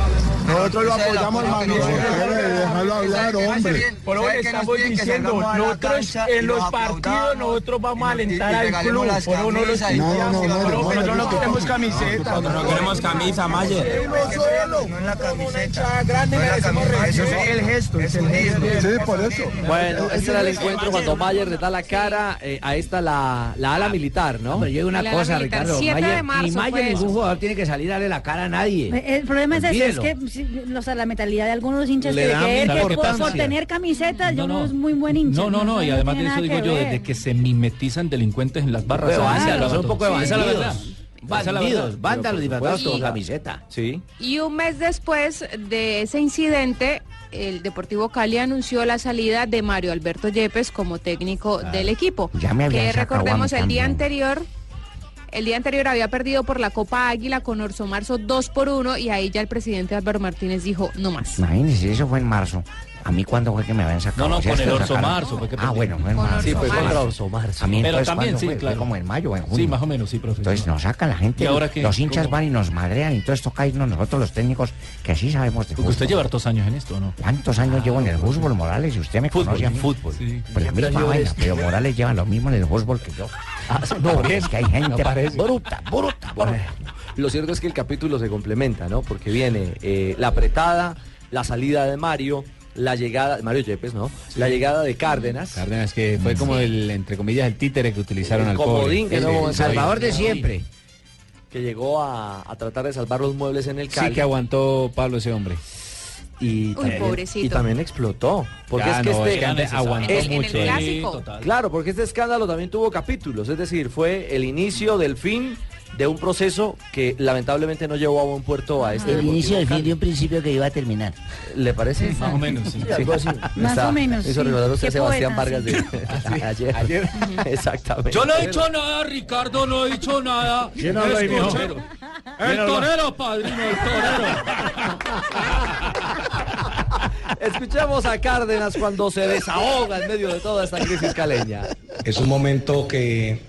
Nosotros lo es apoyamos, nosotros- Déjalo hablar, hombre. Por lo ¿Sabe que qué nos estamos diciendo, la nosotros en los partidos nosotros vamos a alentar al club, las por eso no los camisas y No, no, todo. no, Pero no, nosotros no no, queremos camiseta. No queremos camisa, Mayer. No es la camiseta. No es la camiseta. Eso es el gesto. Es el gesto. Sí, por eso. Bueno, este era el encuentro cuando Mayer le da la cara eh, a esta la, la ala militar, ¿no? Pero yo digo una La cosa, militar, Ricardo. 7 de Mayer- marzo ni Mayer fue ningún eso. jugador tiene que salir a darle la cara a nadie. El problema es ese, es Olvídelo. que si, o sea, la mentalidad de algunos hinchas Le que dan creer que por, importancia. por tener camisetas yo No, es muy buen hincha. No, no, no, y además de tiene eso nada digo que yo, ver. desde que se mimetizan delincuentes en las barras. Pero se vándalos, anuncia son un poco de. Esa es la bandidos. verdad. Esa es la Bandidos, verdad. vándalos disfrazados con camiseta. Sí. Y un mes después de ese incidente, el Deportivo Cali anunció la salida de Mario Alberto Yepes como técnico del equipo. Ya me que recordemos el día anterior. El día anterior había perdido por la Copa Águila con Orso Marzo 2 por 1 y ahí ya el presidente Álvaro Martínez dijo no más. Imagínense, eso fue en marzo. ¿A mí cuándo fue que me habían sacado? No, no, ¿Sí con el Orso? Marzo fue que Ah, bueno, fue en marzo. Sí, fue contra Orso Marzo. A mí Pero entonces, también, ¿cuándo sí, fue? Fue claro. como en mayo o en junio. Sí, más o menos, sí, profe. Entonces nos sacan la gente, ¿Y ahora qué? los hinchas ¿Cómo? van y nos madrean, y entonces toca irnos nosotros los técnicos, que sí sabemos de Porque fútbol. usted lleva hartos años en esto, ¿o ¿no? ¿Cuántos años llevo en el fútbol, Morales? Y usted me conoce a mí. fútbol. Sí. Pues la misma vaina, pero Morales lleva lo mismo en el fútbol que yo. no, es que hay gente bruta, bruta, bruta. Lo cierto es que el capítulo se complementa, ¿no? Porque viene eh, la apretada, la salida de Mario, la llegada, Mario Yepes, ¿no? La llegada de Cárdenas. Cárdenas, que fue como el, entre comillas, el títere que utilizaron El al comodín pobre. que no- El Salvador de siempre. que llegó a, a tratar de salvar los muebles en el Cali. Sí que aguantó Pablo ese hombre. y, también, pobrecito. y también explotó. Porque Ya, es que no, este es que antes aguantó En- en el mucho. clásico. total. Claro, porque este escándalo también tuvo capítulos, es decir, fue el inicio del fin de un proceso que lamentablemente no llevó a buen puerto a este El inicio del fin de un principio que iba a terminar. ¿Le parece? Más o menos, sí. Sí, así. Más Está- o menos, Eso sí. recordar usted Sebastián poeta, Vargas de (laughs) (laughs) ayer. Ayer. (laughs) Exactamente. Yo no he dicho nada, Ricardo, no he dicho nada. Yo no lo he dicho. El torero, padrino, el torero. Escuchemos a Cárdenas cuando se desahoga en medio de toda esta crisis caleña. Es un momento que,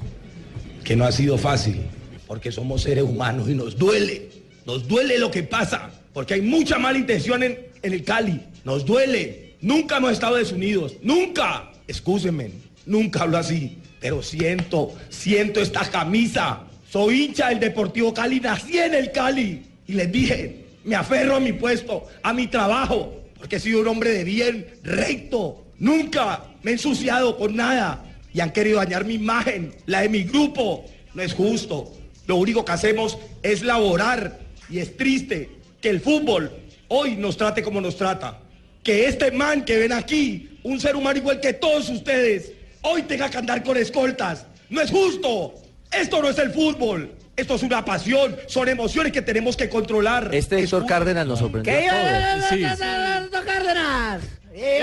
que no ha sido fácil, porque somos seres humanos y nos duele, nos duele lo que pasa, porque hay mucha mala intención en, el Cali, nos duele, nunca hemos estado desunidos, nunca, excúsenme, nunca hablo así, pero siento, siento esta camisa, soy hincha del Deportivo Cali, nací en el Cali. Y les dije, me aferro a mi puesto, a mi trabajo, porque he sido un hombre de bien, recto, nunca me he ensuciado con nada. Y han querido dañar mi imagen, la de mi grupo. No es justo. Lo único que hacemos es laborar y es triste que el fútbol hoy nos trate como nos trata. Que este man que ven aquí, un ser humano igual que todos ustedes, hoy tenga que andar con escoltas. No es justo. Esto no es el fútbol. Esto es una pasión, son emociones que tenemos que controlar. Este Héctor Cárdenas nos sorprendió ¡Que a iba todos. el Alberto Cárdenas! ¡Que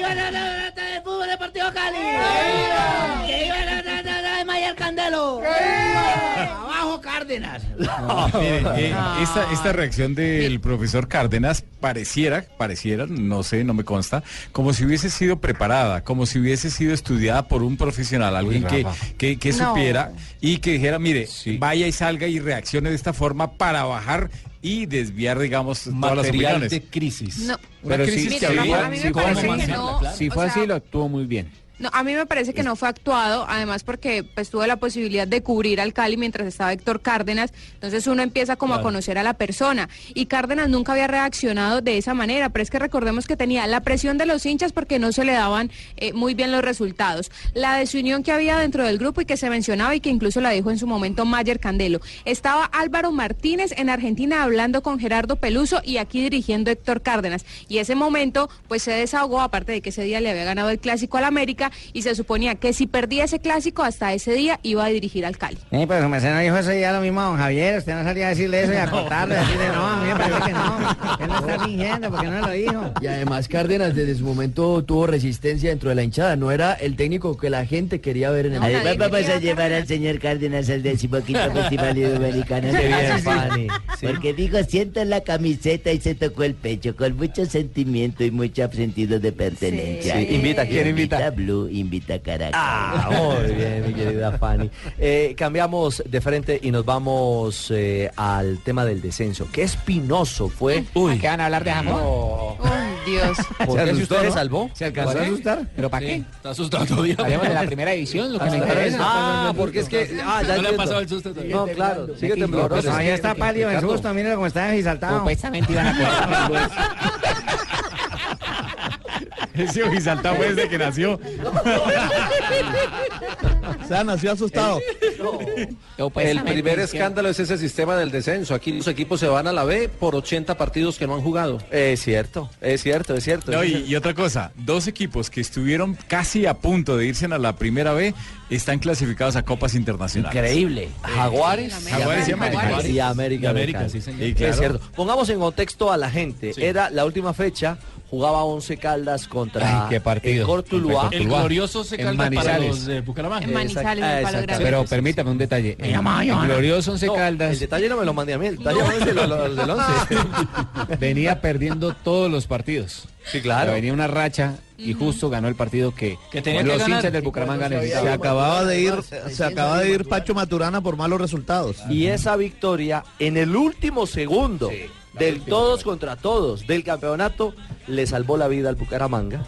iba el del Fútbol Deportivo Cali! ¡Que iba Cárdenas! (laughs) No, mire, eh, esta, esta reacción del profesor Cárdenas pareciera, pareciera, no sé, no me consta, como si hubiese sido preparada, como si hubiese sido estudiada por un profesional, alguien que, que, que No. supiera y que dijera, mire, vaya y salga y reaccione de esta forma para bajar y desviar, digamos, todas las Material opiniones. de crisis. No. Pero crisis sí, que Mire, sí, había- a mí me sí, parece que así, no, Si o fue así, sea, lo actuó muy bien. No, a mí me parece que no fue actuado, además porque pues tuve la posibilidad de cubrir al Cali mientras estaba Héctor Cárdenas, entonces uno empieza como a conocer a la persona. Y Cárdenas nunca había reaccionado de esa manera, pero es que recordemos que tenía la presión de los hinchas porque no se le daban eh, muy bien los resultados, la desunión que había dentro del grupo y que se mencionaba y que incluso la dijo en su momento Mayer Candelo. Estaba Álvaro Martínez en Argentina hablando con Gerardo Peluso y aquí dirigiendo Héctor Cárdenas. Y ese momento pues se desahogó, aparte de que ese día le había ganado el clásico al América y se suponía que si perdía ese clásico hasta ese día iba a dirigir al Cali. Sí, pero su merced no dijo ese día lo mismo a don Javier. Usted no salía a decirle eso y a (laughs) contarle, decirle no, a mí me parece que no. Él no está fingiendo porque no lo dijo. Y además Cárdenas desde su momento tuvo resistencia dentro de la hinchada, no era el técnico que la gente quería ver en el Además vamos a llevar al señor Cárdenas al decimoquinto (laughs) Festival Iberoamericano. Ah, sí. Porque digo, siento la camiseta y se tocó el pecho con mucho sentimiento y mucho sentido de pertenencia. Sí. Invita, ¿quién invita? Blue, invita Caracas. Ah, (laughs) muy bien, mi querida Fanny. Eh, cambiamos de frente y nos vamos eh, al tema del descenso. Qué espinoso fue. Uy. ¿Qué van a hablar de jamón? Dios. ¿Por qué si usted se salvó? ¿Se alcanzó a asustar? ¿Pero para qué? Está asustado todavía. Hablemos de la primera edición, lo que me interesa. Ah, porque es que. Ah, ya No le ha pasado el susto todavía. No, claro, sigue tembloroso. Ya está pálido de susto, mire cómo está desaltado. Supuestamente iban a correr (laughs) Ese ojisaltado fue desde que nació. (laughs) O sea, nació asustado. El primer escándalo es ese sistema del descenso. Aquí los equipos se van a la B por 80 partidos que no han jugado. Es cierto, es cierto, es cierto. No, y, y otra cosa, dos equipos que estuvieron casi a punto de irse a la primera B están clasificados a copas internacionales. Increíble. Jaguares, Jaguares y América. Y América, Y América, sí, señor. Es cierto. Pongamos en contexto a la gente. Era la última fecha, jugaba 11 Caldas contra Ay, qué partido. el Cortuluá. El glorioso se En calda para los de Bucaramanga. En Manizales, en el Palo Grande. Pero permítame un detalle. El glorioso Once No, Caldas El detalle no me lo mandé a mí, el detalle es lo, lo- del 11. (laughs) venía perdiendo todos los partidos. Sí, claro. Venía una racha y justo ganó el partido que, Que tenía los que ganar. hinchas del Bucaramanga Se acababa de ir, se acaba de ir Pacho Maturana por malos resultados. Y esa victoria en el último segundo del todos contra todos del campeonato le salvó la vida al Bucaramanga.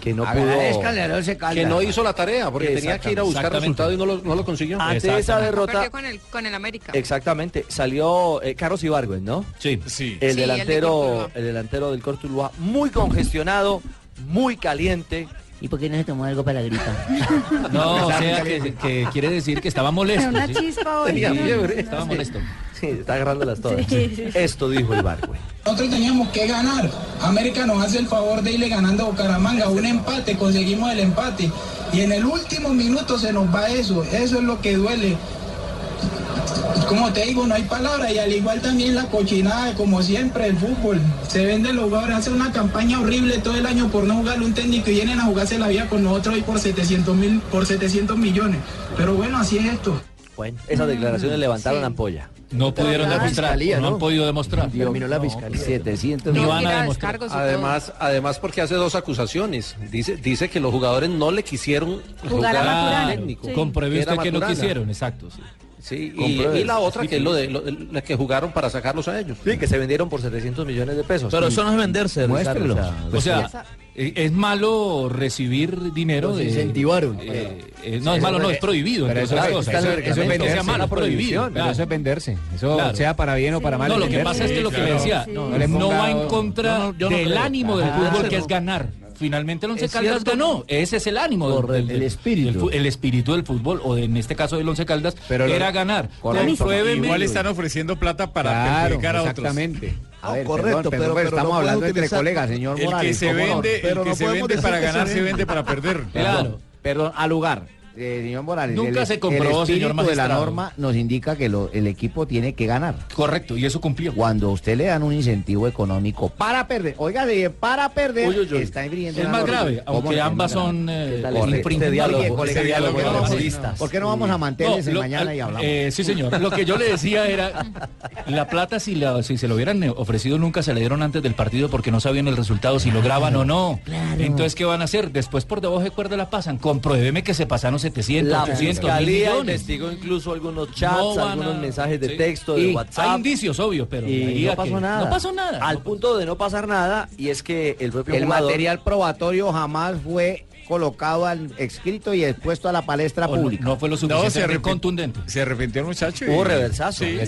Que no pudo. Que no hizo la tarea porque tenía que ir a buscar resultados y no lo, no lo consiguió. Ante esa derrota, con el, con el América. exactamente, salió eh, Carlos Ibargüen, ¿no? Sí. Sí. El Sí, el de delantero, el delantero del Cortuluá, muy congestionado, muy caliente. ¿Y por qué no se tomó algo para la gripa? (laughs) No, o sea, que, que quiere decir que estaba molesto. Una ¿sí? chispa hoy. Tenía fiebre. Estaba molesto. Sí, está agarrándolas todas. Sí. Esto dijo Ibargüen. Nosotros teníamos que ganar. América nos hace el favor de irle ganando a Bucaramanga. Un empate, conseguimos el empate. Y en el último minuto se nos va eso. Eso es lo que duele. Como te digo, no hay palabra. Y al igual también la cochinada, como siempre, el fútbol. Se venden los jugadores, hacen una campaña horrible todo el año por no jugarle un técnico y vienen a jugarse la vida con nosotros hoy por 700 mil, por 700 millones. Pero bueno, así es esto. Bueno, esas declaraciones levantaron Sí. ampolla. No pudieron demostrar, fiscalía, no ¿no? han podido demostrar. Terminó la fiscalía. 700 Ni No, van a demostrar. y. Además, además porque hace dos acusaciones. Dice, dice que los jugadores no le quisieron Jugar jugar a Maturana. técnico. Sí. Compruebe que que no quisieron, exacto. sí. Sí, y, la otra que es lo de lo- la que jugaron para sacarlos a ellos. Sí, que se vendieron por 700 millones de pesos. Pero eso no es venderse. Ricardo. O sea, eh, es malo recibir dinero Los de... incentivaron. eh, eh, no, es malo, no, es prohibido. Pero eso, es sea venderse. malo, prohibido. Pero claro. eso es venderse. Eso Claro. sea para bien o para mal. No, lo que pasa es que lo que decía, Sí. no, No va en contra del creo. ánimo del fútbol que es ganar. Finalmente el Once Caldas cierto. ganó. Ese es el ánimo del, Correcto. del- El espíritu. del fu- el espíritu del fútbol, o de- en este caso del Once Caldas, Pero lo- era ganar. Correcto. Igual están ofreciendo plata para Claro, perjudicar a otros. exactamente. A ver, correcto, perdón, pero- perdón, pero estamos no hablando puede entre utilizar- colegas, señor El que Morales. se ¿cómo no? vende, Pero el que no se vende para que se ganar se vende. para perder. Claro. Perdón, a lugar. Eh, señor Morales, Nunca el, se comprobó, el señor espíritu de la norma nos indica que lo- el equipo tiene que ganar. Correcto, y eso cumplió. Cuando usted le dan un incentivo económico para perder, oiga para perder, Uy, uy, uy. está infringiendo Es más norma. grave, ¿Cómo aunque no? Ambas son eh, ¿Qué tal Correcto. este infringibles. diálogo? Este diálogo ¿por qué no de vamos- periodistas. ¿Por qué no vamos a manteles No, en lo- mañana y hablamos? eh, sí, señor. Lo que yo le decía era, la plata si, la, si se lo hubieran eh, ofrecido nunca se le dieron antes del partido porque no sabían el resultado, si lo graban o no. Entonces, ¿qué van a hacer? Después por debajo de cuerda la pasan. Compruébeme que se pasaron 700, La 800, mil fiscalía investigó incluso algunos chats, No algunos a- mensajes de sí. texto, de Y WhatsApp. Hay indicios, obvio, pero y no pasó que- nada. No pasó nada. Al punto de no pasar nada, y es que el propio El jugador- material probatorio jamás fue colocado al escrito y expuesto a la palestra O no- pública. no fue lo No, se suficientemente arrepin- contundente. Se arrepintió el muchacho. y- Hubo reversazo. Sí.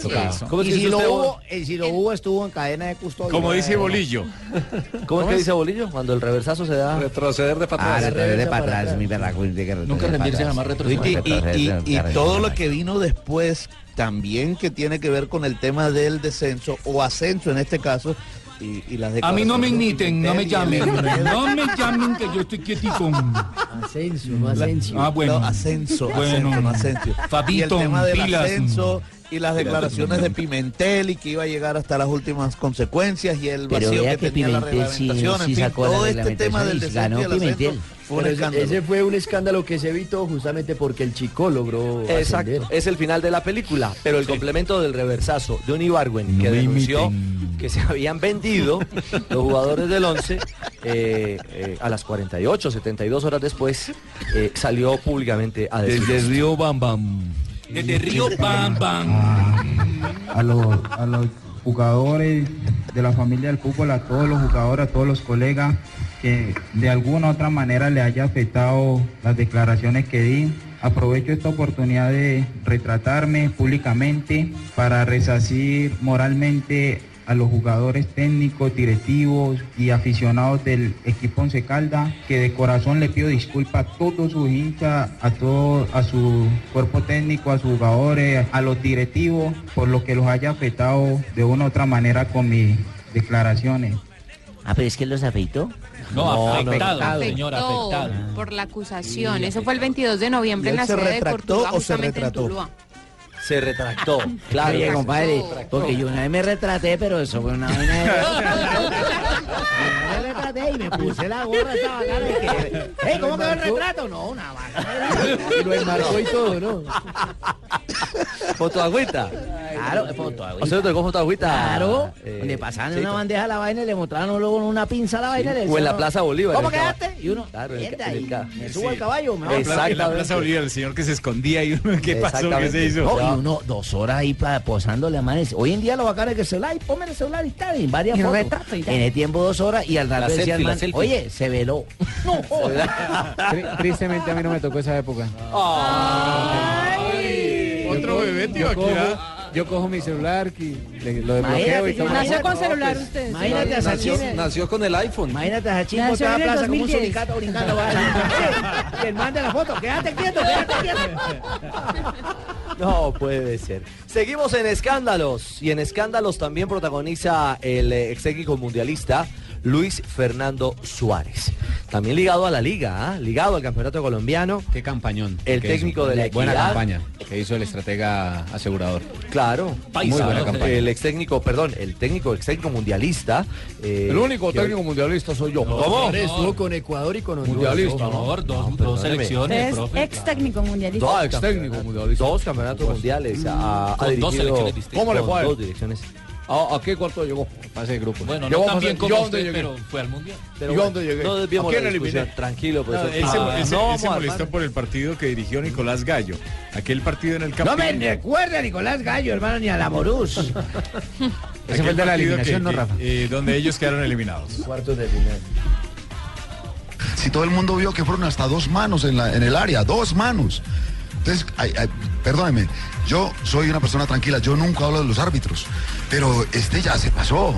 ¿Cómo es Y que si lo hubo, y si lo hubo, estuvo en cadena de custodia. Como dice Bolillo. (laughs) ¿Cómo es que dice Bolillo? Cuando el reversazo se da. Retroceder de Ah, patrón. retroceder de atrás, mi retroceder Nunca rendirse jamás retroceder. y- todo lo que vino después también que tiene que ver con el tema del descenso o ascenso en este caso y, y las A mí no me imiten, no me llamen. No me llamen que yo estoy quietico. Asensio, no Asensio. Ah, bueno. No, ascenso, Bueno. ascenso, no ascenso. Fabito, y el tema del pilas. ascenso y las declaraciones de Pimentel y que iba a llegar hasta las últimas consecuencias y el vacío que que tenía la Pimentel sí- reglamentación, en fin, la todo este tema del descenso Pimentel. fue un Pero ese- fue un escándalo que se evitó justamente porque el chico logró Exacto, ascender. es el final de la película, pero el complemento del reversazo de un Ibargüen que denunció que se habían vendido los jugadores del 11 eh, eh, a las 48, 72 horas después eh, salió públicamente a decir Desde. Río Bam Bam. Desde Río Bam Bam. a los, a los jugadores de la familia del fútbol, a todos los jugadores, a todos los colegas, que de alguna u otra manera le haya afectado las declaraciones que di. Aprovecho esta oportunidad de retratarme públicamente para resacir moralmente a los jugadores técnicos, directivos y aficionados del equipo Once Calda, que de corazón le pido disculpas a todos sus hinchas, a todo, a su cuerpo técnico, a sus jugadores, a los directivos, por lo que los haya afectado de una u otra manera con mis declaraciones. Ah, pero es que los afeitó. No, afectado, señor, afectado. por la acusación. Eso fue el 22 de noviembre ¿Y en la se sede de retractó Cortuluá, o se justamente en retrató? Tuluá. Se retractó, (laughs) claro. Oye, compadre, porque yo una vez me retraté, pero eso fue una vaina de... (laughs) Retraté y me puse la gorra esa bacana de que... Hey, ¿cómo quedó el retrato? No, una vaina. (laughs) Y lo enmarcó y todo, ¿no? Foto agüita. Claro, foto O sea, tocó foto agüita. Claro, eh, le pasaban en sí, una bandeja la vaina y le mostraron luego una pinza a la vaina. y le o en la Plaza Bolívar. ¿Cómo quedaste? Y uno, Claro, en el en el y ca- me Sí. subo al caballo, me En la en. Plaza Bolívar, el señor que se escondía y uno, ¿qué pasó? ¿Qué se hizo? No, y uno dos horas ahí posándole a manes. Hoy en día lo bacano es que el celular, y ponme el celular y tal, y varias Y fotos. retrato y. En el tiempo dos horas y al rato La decía el man, oye, se veló. No, (laughs) Tristemente a mí no me tocó esa época. Otro bebé, tío, Yo aquí. cojo, yo cojo mi celular, y le- lo desbloqueo y todo. Nació con celular pues, usted. Imagínate a Nació, Sachin. nació con el iPhone. Imagínate a Sachin toda en plaza como un 2010. suricato brincando. va. Y el man de la foto, quédate quieto, quédate quieto. (laughs) No puede ser. Seguimos en escándalos. Y en escándalos también protagoniza el ex técnico mundialista Luis Fernando Suárez. También ligado a la liga, ¿ah? ligado al campeonato colombiano. Qué campañón. El que técnico hizo. de la Buena Equidad. campaña que hizo el estratega asegurador. Claro, Paisa, muy buena ¿no? campaña. El ex técnico, perdón, el técnico, ex técnico mundialista. eh, que- mundialista soy yo. ¿Cómo? Estuvo con Ecuador y con Honduras. Mundialista. ¿no? Por dos, dos selecciones, profe. ex técnico mundialista. Dos, ex técnico mundialista. Dos campeonatos mundiales. Ha, dos selecciones distintas. ¿Cómo le fue? Dos direcciones. ¿A, a qué cuarto llegó? Fase de grupos. Bueno, Yo no tan bien como ¿yo usted, pero fue al mundial. Pero ¿Y bueno, dónde llegué? No desviemos ¿A la quién discusión. eliminé? Tranquilo, No, profesor. él se, Ah, él se- no él se molestó por el partido que dirigió Nicolás Gallo. Aquel partido en el No me recuerda a Nicolás Gallo, hermano, ni a la Morús. (laughs) Ese fue el de la eliminación, que- ¿no, Rafa? eh, donde ellos quedaron eliminados. (laughs) Cuartos de final. si todo el mundo vio que fueron hasta dos manos en, la- en el área, dos manos. Entonces, ay, perdóneme, yo soy una persona tranquila, yo nunca hablo de los árbitros, pero este ya se pasó.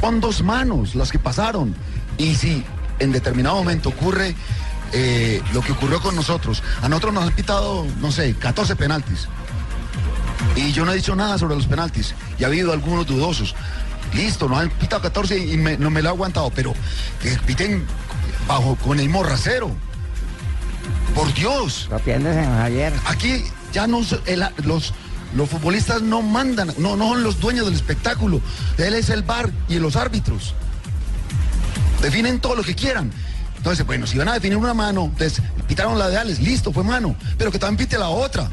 Son dos manos las que pasaron. Y si en determinado momento ocurre eh, lo que ocurrió con nosotros, a nosotros nos han pitado, no sé, 14 penaltis. Y yo no he dicho nada sobre los penaltis. Y ha habido algunos dudosos. Listo, nos han pitado 14 y no me lo he aguantado, pero que piten bajo con el morracero. Por Dios. Javier. Aquí ya no el- los, los futbolistas no mandan, no, no son los dueños del espectáculo. Él es el bar y los árbitros. Definen todo lo que quieran. Entonces, bueno, si van a definir una mano, entonces pitaron la de Alex, listo, fue mano, pero que también pite la otra.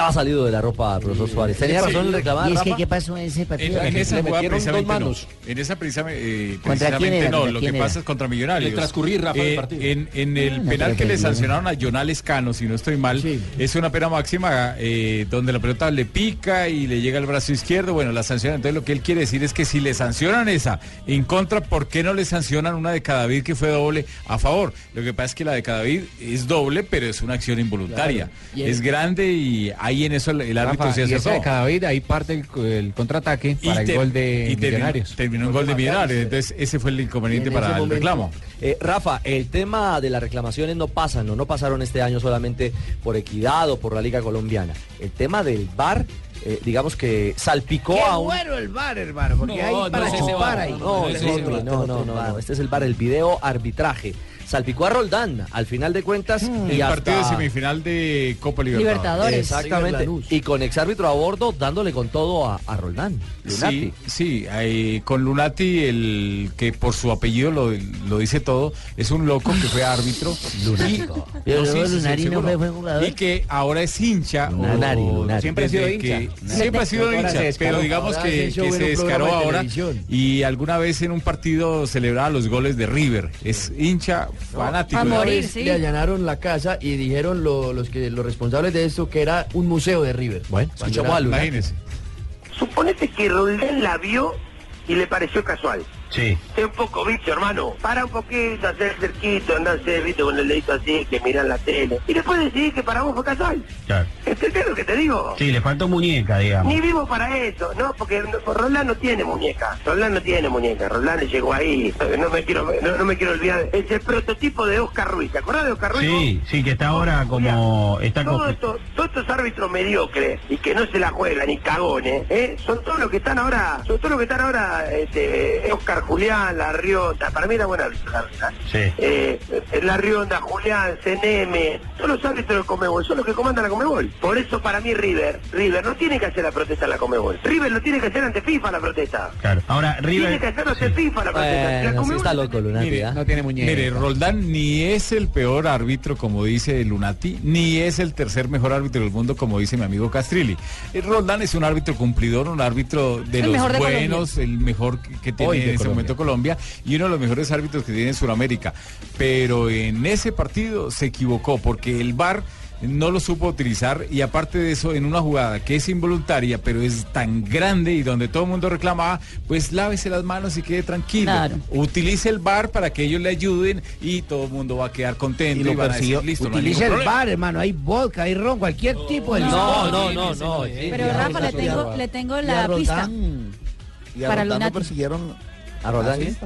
Estaba salido de la ropa profesor Suárez. Tenía razón en reclamar, ¿Y es que qué pasó en ese partido? en esa le jugada precisamente no. manos. En esa precisa- eh, ¿Contra quién precisamente era? no. ¿Contra Lo que pasa es contra Millonarios. Le Rafa, el partido. En, en el no, penal que le perdieron. sancionaron a Jonales Cano, si no estoy mal, es una pena máxima eh, donde la pelota le pica y le llega al brazo izquierdo. Bueno, la sanción. Entonces lo que él quiere decir es que si le sancionan esa en contra, ¿por qué no le sancionan una de Cadavid que fue doble a favor? Lo que pasa es que la de Cadavid es doble, pero es una acción involuntaria. Claro. Es grande y ahí en eso el, el árbitro Rafa, se y acertó. de Cadavid, ahí parte el, el contraataque para te- el gol de y terminó- Millonarios. Terminó en gol de Millonarios. Entonces ese fue el inconveniente En para el reclamo. Eh, Rafa, el tema de las reclamaciones no pasan, no, no pasaron este año solamente por equidad o por la Liga Colombiana. El tema del VAR, eh, digamos que salpicó Qué a un... bueno el bar, hermano, porque No, hay no para ese chupar VAR, ahí. No, no, no, no, no, este es el VAR, el video arbitraje. Salpicó a Roldán, al final de cuentas. El y partido de semifinal de Copa Libertadores. Libertadores. Exactamente. Y con exárbitro a bordo dándole con todo a, a Roldán. Lunati. Sí, sí, eh, con Lunati, el que por su apellido lo, lo dice todo, es un loco que fue árbitro. (laughs) Lunático. Y- Pero no, sí, Lunari no fue- jugador. Y que ahora es hincha. o- Lunari, Lunari. Siempre ha sido hincha. que- siempre ha sido Ahora hincha, pero digamos Ahora que, se descaró de ahora y alguna vez en un partido celebraba los goles de River. Es hincha fanático. A de- morir, sí. Le allanaron la casa y dijeron lo- los que los responsables de esto que era un museo de River. Bueno, escuchamos a Lunati. Imagínese. Suponete que Roldán la vio y le pareció casual. Sí. Sé un poco bicho, hermano. Para un poquito, hacer cerquito, andarse, viste, con el dedito así, que miran la tele. Y después decís que para vos fue casual. Claro. ¿Entendés lo que te digo? Sí, le faltó muñeca, digamos. Ni vivo para eso, ¿no? Porque Roldán no tiene muñeca. Roldán no tiene muñeca. Roldán llegó ahí. No me quiero, no, no me quiero olvidar. Es el prototipo de Oscar Ruiz. ¿Te acordás de Oscar Ruiz? Sí, sí, que está ahora como... Está Todos como... estos, todos estos árbitros mediocres y que no se la juegan ni cagones, ¿eh? son todos los que están ahora, son todos los que están ahora, este, Oscar Julián, La Rionda, para mí era buena árbitro, la verdad. Sí. Eh, La Rionda, Julián, Ceneme, todos los árbitros del Comebol, son los que comandan la Comebol. Por eso para mí River, River no tiene que hacer la protesta en la Comebol. River lo tiene que hacer ante FIFA la protesta. Claro. Ahora, Tiene River... que hacerlo ante FIFA la protesta. La sí Conmebol está loco Lunati, Mire, ¿ah? No tiene muñeca. Mire, Roldán ni es el peor árbitro, como dice Lunati, ni es el tercer mejor árbitro del mundo, como dice mi amigo Castrilli. Eh, Roldán es un árbitro cumplidor, un árbitro de El los de buenos, el mejor que, que tiene de en ese. Momento Colombia y uno de los mejores árbitros que tiene en Sudamérica. Pero en ese partido se equivocó porque el VAR no lo supo utilizar y aparte de eso, en una jugada que es involuntaria, pero es tan grande y donde todo el mundo reclamaba, pues lávese las manos y quede tranquilo. Claro. Utilice el bar para que ellos le ayuden y todo el mundo va a quedar contento y, lo van a decir, listo, no Utilice ningún el problema". bar, hermano. Hay vodka, hay ron, cualquier tipo de No, no, no, no. sí. Pero Rafa, le tengo, le la pista. Y a Para persiguieron. ¿A Roldán ¿Ah, sí?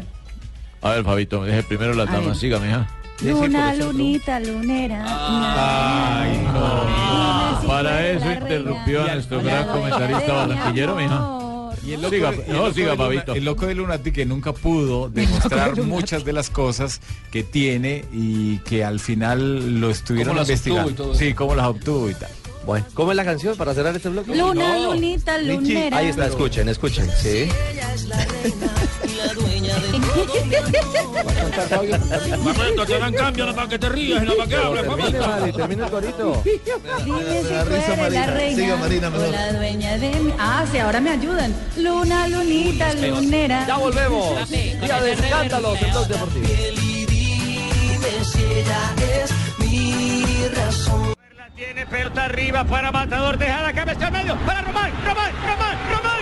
A ver, Fabito, deje primero la A ver. dama, siga, mija. Luna, lunita, lunera. Ay, no. Para eso interrumpió a nuestro gran comentarista de mi barranquillero, mija. Y el loco, Siga, el no, loco siga, de Luna- el loco de Lunati que nunca pudo demostrar muchas de las cosas que tiene y que al final lo estuvieron ¿Cómo las investigando. sí, cómo las obtuvo y tal. Bueno, ¿cómo es la canción para cerrar este bloque? Luna, lunita, lunera. Ahí está, escuchen, escuchen. Sí. Fabito, te dan cambio, no para que te rías, no para que hables, Mari, termina el corito. (laughs) Dime si tú eres la reina Siga, Marina, mejor. la dueña de mi... Ah, sí, ahora me ayudan. Luna, lunita, lunera. Ya volvemos. Día de escándalos en Blog Deportivo. La tiene pelota arriba para Matador, deja la cabeza al medio, para Román, Román, Román, Román.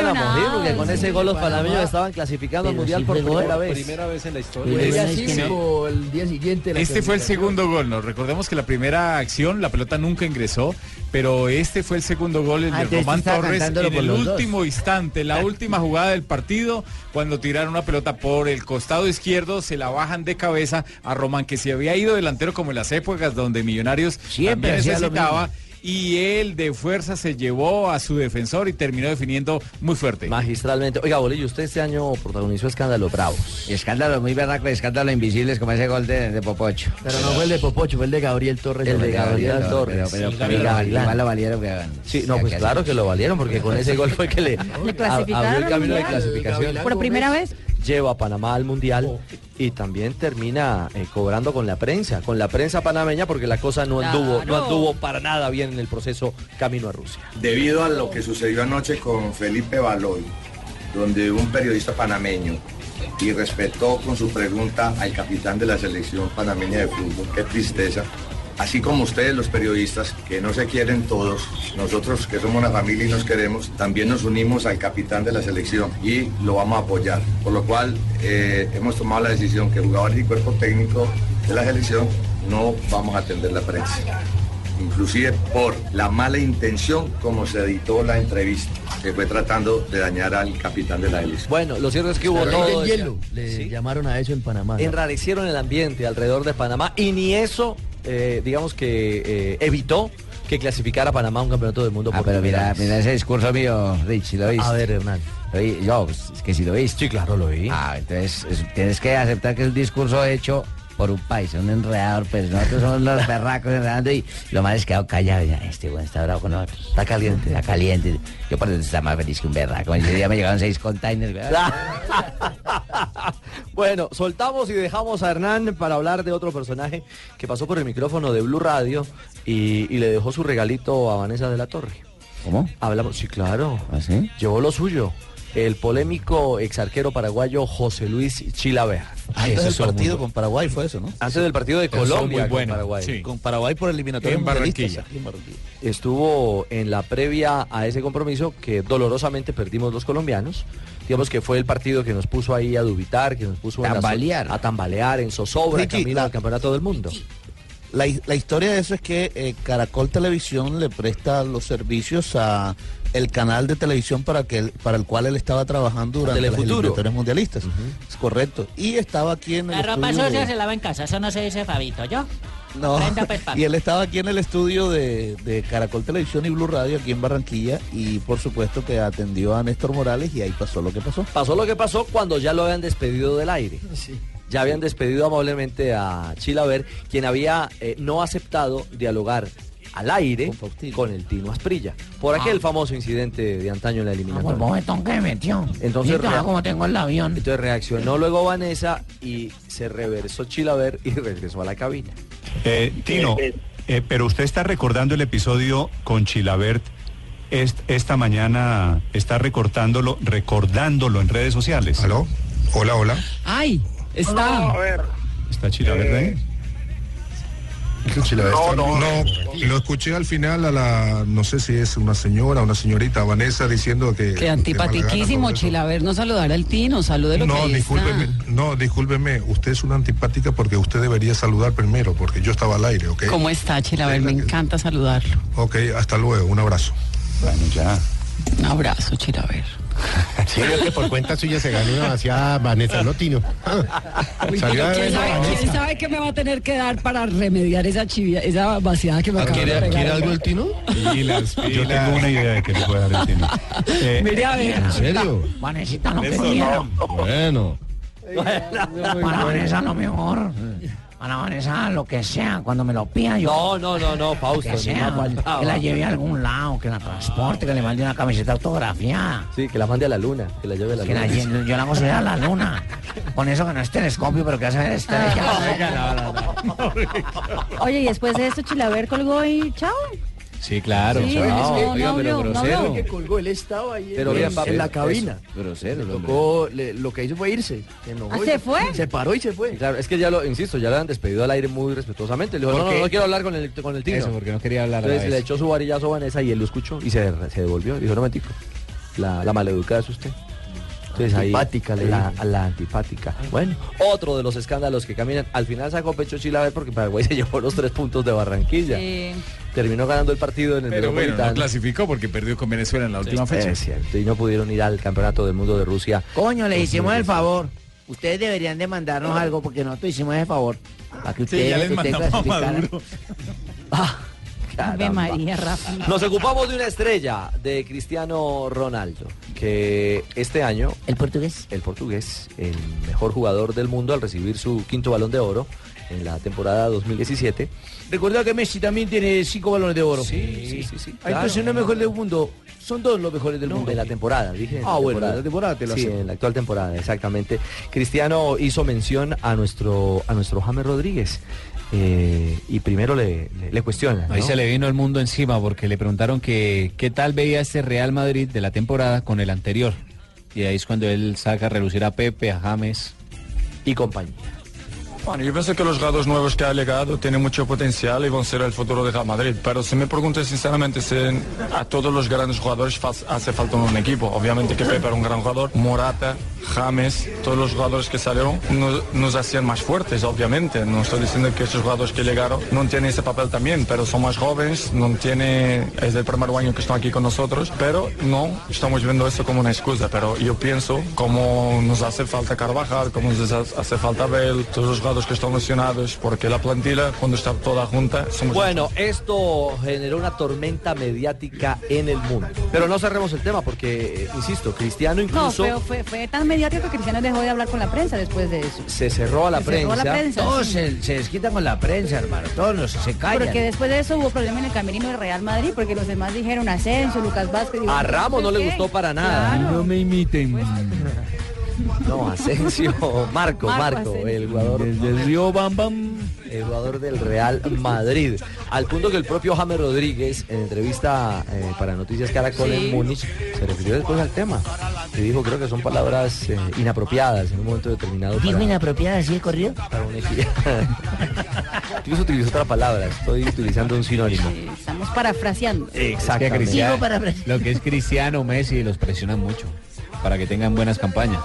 Iban a emocionado. morir porque con ese gol los panameños estaban clasificando al Mundial por primera vez. Primera vez en la historia. El día Sí. cinco, el día siguiente. la Este fue el segundo gol, ¿no? Recordemos que la primera acción, la pelota nunca ingresó, pero este fue el segundo gol, el Ah, de Román Torres, en el último instante, la (laughs) última jugada del partido, cuando tiraron una pelota por el costado izquierdo, se la bajan de cabeza a Román, que se había ido delantero como en las épocas donde Millonarios Siempre también hacía lo necesitaba. mismo. Y él de fuerza se llevó a su defensor y terminó definiendo muy fuerte. Magistralmente. Oiga, Bolillo, usted este año protagonizó escándalos bravos. Y escándalos muy berracos, escándalos invisibles como ese gol de, de Popocho. Pero no fue el de Popocho, fue el de Gabriel Torres. El de Gabriel Pero- Torres. Pero, Sí, pero, Gabriel pero igual lo valieron que Sí, no, pues claro que lo valieron, porque con ese gol fue que le, a- clasificaron abrió el camino de clasificación. Por primera vez. Lleva a Panamá al Mundial y también termina eh, cobrando con la prensa, con la prensa panameña, porque la cosa no anduvo, no anduvo para nada bien en el proceso camino a Rusia. Debido a lo que sucedió anoche con Felipe Baloy, donde un periodista panameño irrespetó con su pregunta al capitán de la selección panameña de fútbol, qué tristeza. Así como ustedes los periodistas, que no se quieren todos, nosotros que somos una familia y nos queremos, también nos unimos al capitán de la selección y lo vamos a apoyar. Por lo cual eh, hemos tomado la decisión que jugadores y cuerpo técnico de la selección no vamos a atender la prensa inclusive por la mala intención como se editó la entrevista, que fue tratando de dañar al capitán de la hélice. Bueno, lo cierto es que hubo Pero todo. el hielo. Le llamaron a eso en Panamá. ¿no? Enrarecieron el ambiente alrededor de Panamá y ni eso, eh, digamos que eh, evitó que clasificara Panamá a un campeonato del mundo. Ah, por pero mira, mira ese discurso mío, Rich, ¿lo viste? A ver, Hernán. Yo, pues, es que si lo viste. Sí, claro, lo vi. Ah, entonces es- tienes que aceptar que es un discurso hecho por un país, un enredador, pues nosotros somos los (laughs) berracos enredando y lo más es quedado callado. Ya, este güey está bravo con nosotros. Está caliente, está caliente. Yo por eso está más feliz que un berraco. Ese día me llegaron seis containers. (laughs) (laughs) Bueno, soltamos y dejamos a Hernán para hablar de otro personaje que pasó por el micrófono de Blue Radio y, y le dejó su regalito a Vanessa de la Torre. ¿Cómo? Hablamos, sí, claro. ¿Ah, sí? Llevó lo suyo. El polémico exarquero paraguayo José Luis Chilaver. Antes del partido con Paraguay fue eso, ¿no? Antes del partido de Colombia muy con bueno, Paraguay. sí. Con Paraguay por eliminatoria Barranquilla. en Barranquilla. Estuvo en la previa a ese compromiso que dolorosamente perdimos los colombianos. Digamos que fue el partido que nos puso ahí a dubitar, que nos puso Tambalear. a tambalear en zozobra, Ricky, camino la- al campeonato del mundo. La, la historia de eso es que eh, Caracol Televisión le presta los servicios a el canal de televisión para que él- para el cual él estaba trabajando durante las eliminatorias mundialistas. Es correcto. Y estaba aquí en el La ropa sucia de- se lava en casa, eso no se dice Fabito, ¿yo? No. Pues. (laughs) Y él estaba aquí en el estudio de, de Caracol Televisión y Blue Radio aquí en Barranquilla y por supuesto que atendió a Néstor Morales y ahí pasó lo que pasó. Pasó lo que pasó cuando ya lo habían despedido del aire. Ya habían despedido amablemente a Chilaver, quien había eh, no aceptado dialogar al aire con, el Tino Asprilla, por aquel Ah. famoso incidente de antaño en la Por eliminatoria. el bofetón que me metió. Entonces, rea- cómo tengo el avión. entonces reaccionó luego Vanessa y se reversó Chilaver y (laughs) regresó a la cabina. Eh, Tino, eh, pero usted está recordando el episodio con Chilabert est- esta mañana, está recortándolo, recordándolo en redes sociales. ¿Aló? Hola, hola. Ay, está. a ver. ¿Está Chilabert ahí? No, no, lo escuché al final a la, no sé si es una señora, una señorita, Vanessa, diciendo que... Que antipatiquísimo, Chilaver, no saludar al Tino, salúdelo No, que discúlpeme, está. no, discúlpeme, usted es una antipática porque usted debería saludar primero, porque yo estaba al aire, ¿ok? ¿Cómo está, Chilaver? Me encanta saludarlo. Ok, hasta luego, un abrazo. Bueno, ya. Un abrazo, Chilaver. (laughs) Sí, es que por cuenta suya se ganó una vaciada Vanessa, no Tino. (laughs) Uy, Salió a ¿quién, sabe, Vanessa. quién sabe qué me va a tener que dar para remediar esa chivia, esa vaciada que me acaba de ¿Quiere, algo el Tino? Yo tengo una idea de que le puede dar el Tino. (laughs) Eh, Mire a ver. ¿En serio? No. Bueno. Para Vanessa lo mejor. Para Vanessa lo que sea, cuando me lo pida yo. No, no, no, no, Fausto, Que sea, que la lleve a algún lado, que la transporte, que le mande una camiseta autografiada. Sí, que la mande a la luna, que la lleve a la Que luna. yo la hago subir a la luna. Con eso que no es telescopio, pero que hace ver estrellas. (laughs) Oye, y después de esto Chilaver colgó y chao. Sí, claro. Sí, no, Oiga, no pero grosero. que colgó, él estaba ahí Pero en, la eso, cabina. grosero, tocó, le- lo que hizo fue irse. Se, enojó ¿Ah, y se fue? Se paró y se fue. Claro, es que ya lo, insisto, ya lo han despedido al aire muy respetuosamente. Le dijo, ¿Por no, no, no quiero hablar con el, con el Tino. Eso, porque no quería hablar Entonces le echó su varillazo a Vanessa y él lo escuchó y se, se devolvió. Dijo, no me tico. La, la maleducada es usted. Entonces ahí Antipática, le la, la antipática. Bueno, otro de los escándalos que caminan. Al final sacó pecho Chilaver porque Paraguay (laughs) se llevó los tres puntos de Barranquilla. Terminó ganando el partido en el Pero bueno, no Metropolitano. clasificó porque perdió con Venezuela en la última Sí, fecha. Es cierto, y no pudieron ir al Campeonato del Mundo de Rusia. Coño, le hicimos el 2018. favor. Ustedes deberían de mandarnos algo porque nosotros hicimos el favor. Para que Sí, ustedes ya les ustedes mandamos a clasificaran. Maduro. (laughs) Ave Ave María, Rafa. Nos ocupamos de una estrella de Cristiano Ronaldo, que este año... ¿El portugués? El portugués, el mejor jugador del mundo al recibir su quinto balón de oro en la temporada 2017. Recuerda que Messi también tiene cinco balones de oro. Sí, sí, sí. sí, Ah, Entonces no es mejor del mundo. Son dos los mejores del No, mundo. de la temporada, dije. Ah, bueno, de la temporada te lo Sí, acepto. en la actual temporada, exactamente. Cristiano hizo mención a nuestro, a nuestro James Rodríguez. eh, y primero le, le, le cuestionan. Ahí se le vino el mundo encima porque le preguntaron que qué tal veía este Real Madrid de la temporada con el anterior. Y ahí es cuando él saca a relucir a Pepe, a James y compañía. Bueno, yo pienso que los jugadores nuevos que ha llegado tienen mucho potencial y van a ser el futuro de Real Madrid. Pero si me preguntas sinceramente si a todos los grandes jugadores hace falta un equipo. Obviamente que Pepe era un gran jugador, Morata, James, todos los jugadores que salieron nos, nos hacían más fuertes, obviamente. No estoy diciendo que esos jugadores que llegaron no tienen ese papel también, pero son más jóvenes, no tiene, es el primer año que están aquí con nosotros, pero no estamos viendo eso como una excusa. Pero yo pienso como nos hace falta Carvajal, como nos hace falta Bale, todos los jugadores que están lesionados, porque la plantilla cuando está toda junta somos Bueno, esto generó una tormenta mediática en el mundo. Pero no cerremos el tema porque, eh, insisto, Cristiano No, incluso pero fue, fue tan mediático que Cristiano dejó de hablar con la prensa después de eso. se cerró a la Se cerró a prensa. la prensa, Todos sí. se, se desquitan con la prensa, hermano. Todos los- se callan. Porque después de eso hubo problema en el camerino del Real Madrid, porque los demás dijeron Asensio, Lucas Vázquez. y A Ramos no le gustó para nada. Claro. me imiten. No, Asensio, (laughs) Marco, Marco Marco, Asensio. el jugador del Río Bam Bam, el jugador del Real Madrid. Al punto que el propio James Rodríguez, en entrevista eh, para Noticias Caracol Sí. en Múnich, se refirió después al tema. Y dijo, creo que son palabras eh, inapropiadas en un momento determinado. Digo para- inapropiada, así de corrido. para un equipo. (laughs) Incluso utilizó otra palabra, estoy utilizando un sinónimo. Sí, Estamos parafraseando. Pre- lo que es Cristiano, Messi, los presionan mucho para que tengan buenas campañas.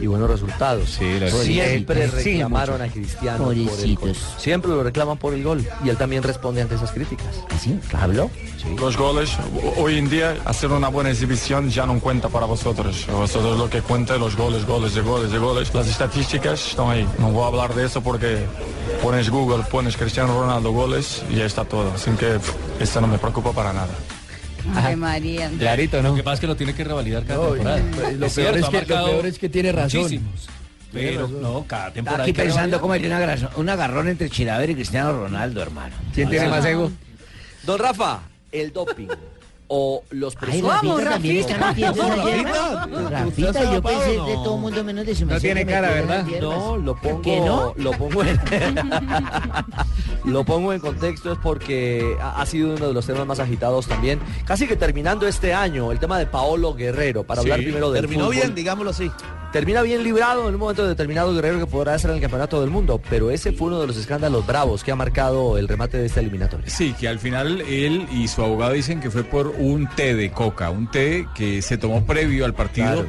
Y buenos resultados. Sí, lo Siempre reclamaron a Cristiano por el gol. Siempre lo reclaman por el gol. Y él también responde ante esas críticas. ¿Así? ¿Habló? Los goles, ho- hoy en día, hacer una buena exhibición ya no cuenta para vosotros. Vosotros lo que cuenta, los goles, goles, de goles, de goles. Las estadísticas están ahí. No voy a hablar de eso porque pones Google, pones Cristiano Ronaldo goles y ya está todo. Así que pff, esto no me preocupa para nada. Ay, María. Clarito, ¿no? Lo que pasa es que lo tiene que revalidar cada No, temporada. y- lo Es peor cierto, es que- lo peor es que tiene razón. muchísimos. Pero no, cada temporada. Aquí pensando cómo tiene un agarrón entre Chilaver y Cristiano Ronaldo, hermano. ¿Quién tiene más ego? Don Rafa, el doping o los presuntos- Rafita también está metiendo No. Rafita, yo pensé de todo mundo menos de su No tiene cara, ¿verdad? No, lo pongo, ¿Qué no? lo pongo en, (laughs) lo pongo en contexto es porque ha, sido uno de los temas más agitados también. Casi que terminando este año, el tema de Paolo Guerrero, para Sí, hablar primero del Terminó fútbol. bien, digámoslo así. Termina bien librado en un momento determinado Guerrero que podrá estar en el campeonato del mundo, pero ese fue uno de los escándalos bravos que ha marcado el remate de esta eliminatoria. Sí, que al final él y su abogado dicen que fue por un té de coca, un té que se tomó previo al partido, Claro.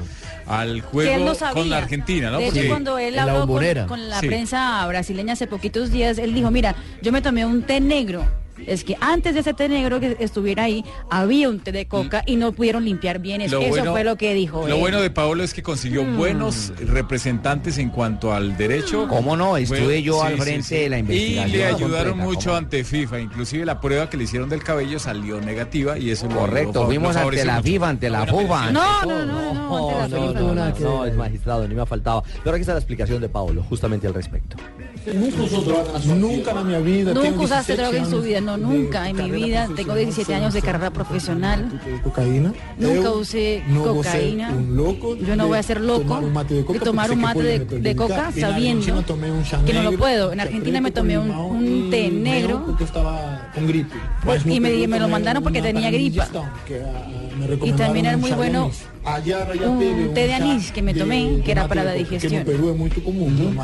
Al juego con la Argentina, ¿no? De hecho, cuando él la habló con, la Sí. prensa brasileña hace poquitos días, él dijo, mira, yo me tomé un té negro. Es que antes de ese té negro que estuviera ahí, había un té de coca y no pudieron limpiar bien eso. Lo Eso bueno- fue lo que dijo Lo él. bueno de Paolo es que consiguió Mm. buenos representantes en cuanto al derecho. ¿Cómo no? Estuve Bueno, yo al frente de la investigación Y le ayudaron completa, mucho ¿cómo? ante FIFA. Inclusive la prueba que le hicieron del cabello salió negativa y eso lo- Correcto, lo, fuimos lo ante la mucho. FIFA, ante la FUFA. No, no, no, no, no, no, no, no, no, es magistrado, ni me faltaba. Pero aquí está la explicación de Paolo, justamente al respecto. Nunca usó droga na sua Nunca na minha vida. Nunca usaste 17 droga en su vida, no, nunca en mi vida. Tengo profissional, 17 años de carrera profesional. cocaína. Nunca usé cocaína. Yo no voy a ser loco tomar un mate de tomar un mate de, coca En sabiendo que no lo puedo. En Argentina me tomé un, un té negro. Pues, no y me- lo mandaron porque tenía gripa. ah, y recomendaron también era muy bueno un té de anís que me tomé, que era para la digestión.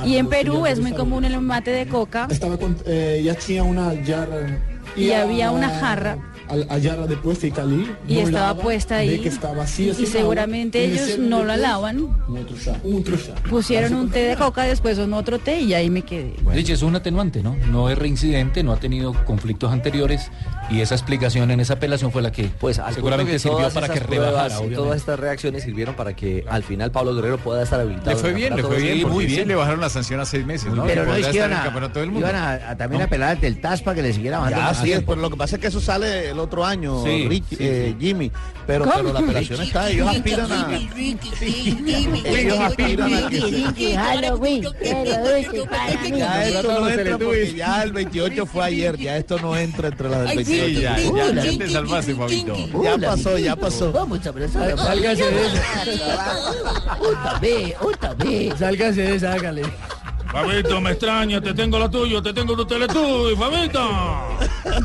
Y en Perú es muy común el mate de coca Estaba con, eh, ya tenía una jarra. Y a- había una jarra al- allá la depuesta de Cali. Y no estaba lava, puesta ahí. que está vacía, y seguramente agua, y ellos no la lavan. Pusieron un té de coca, después un otro té y ahí me quedé. Dicho, es un atenuante, ¿no? No es reincidente, no ha tenido conflictos anteriores y esa explicación en esa apelación fue la que Pues al seguramente que sirvió para que rebajara. y todas estas reacciones sirvieron para que al final Pablo Guerrero pueda estar habilitado. Le fue en bien, le fue bien, porque sí le bajaron la sanción a seis meses, ¿no? Pero no es que iban a, campeonato del mundo. iban a, a también No. apelar ante el TAS para que le siguiera bajando Ya, la sí, sanción. pues lo que pasa es que eso sale el otro año, Sí, Ricky, sí, eh, sí. Jimmy. Pero, pero la apelación está, ellos aspiran a. (laughs) Ellos aspiran a que pero. Ya esto no entra porque ya el 28 fue ayer, ya esto no entra entre las del Ay, 28. Sí, ya, ya, ya te salvaste, Fabito. Ya pasó, ya pasó. Vamos a abrazar. Sálgase de eso. Otra vez, otra vez. Sálgase de esa, hágale. Fabito, me extraña, te tengo la tuya, te tengo tu Fabito.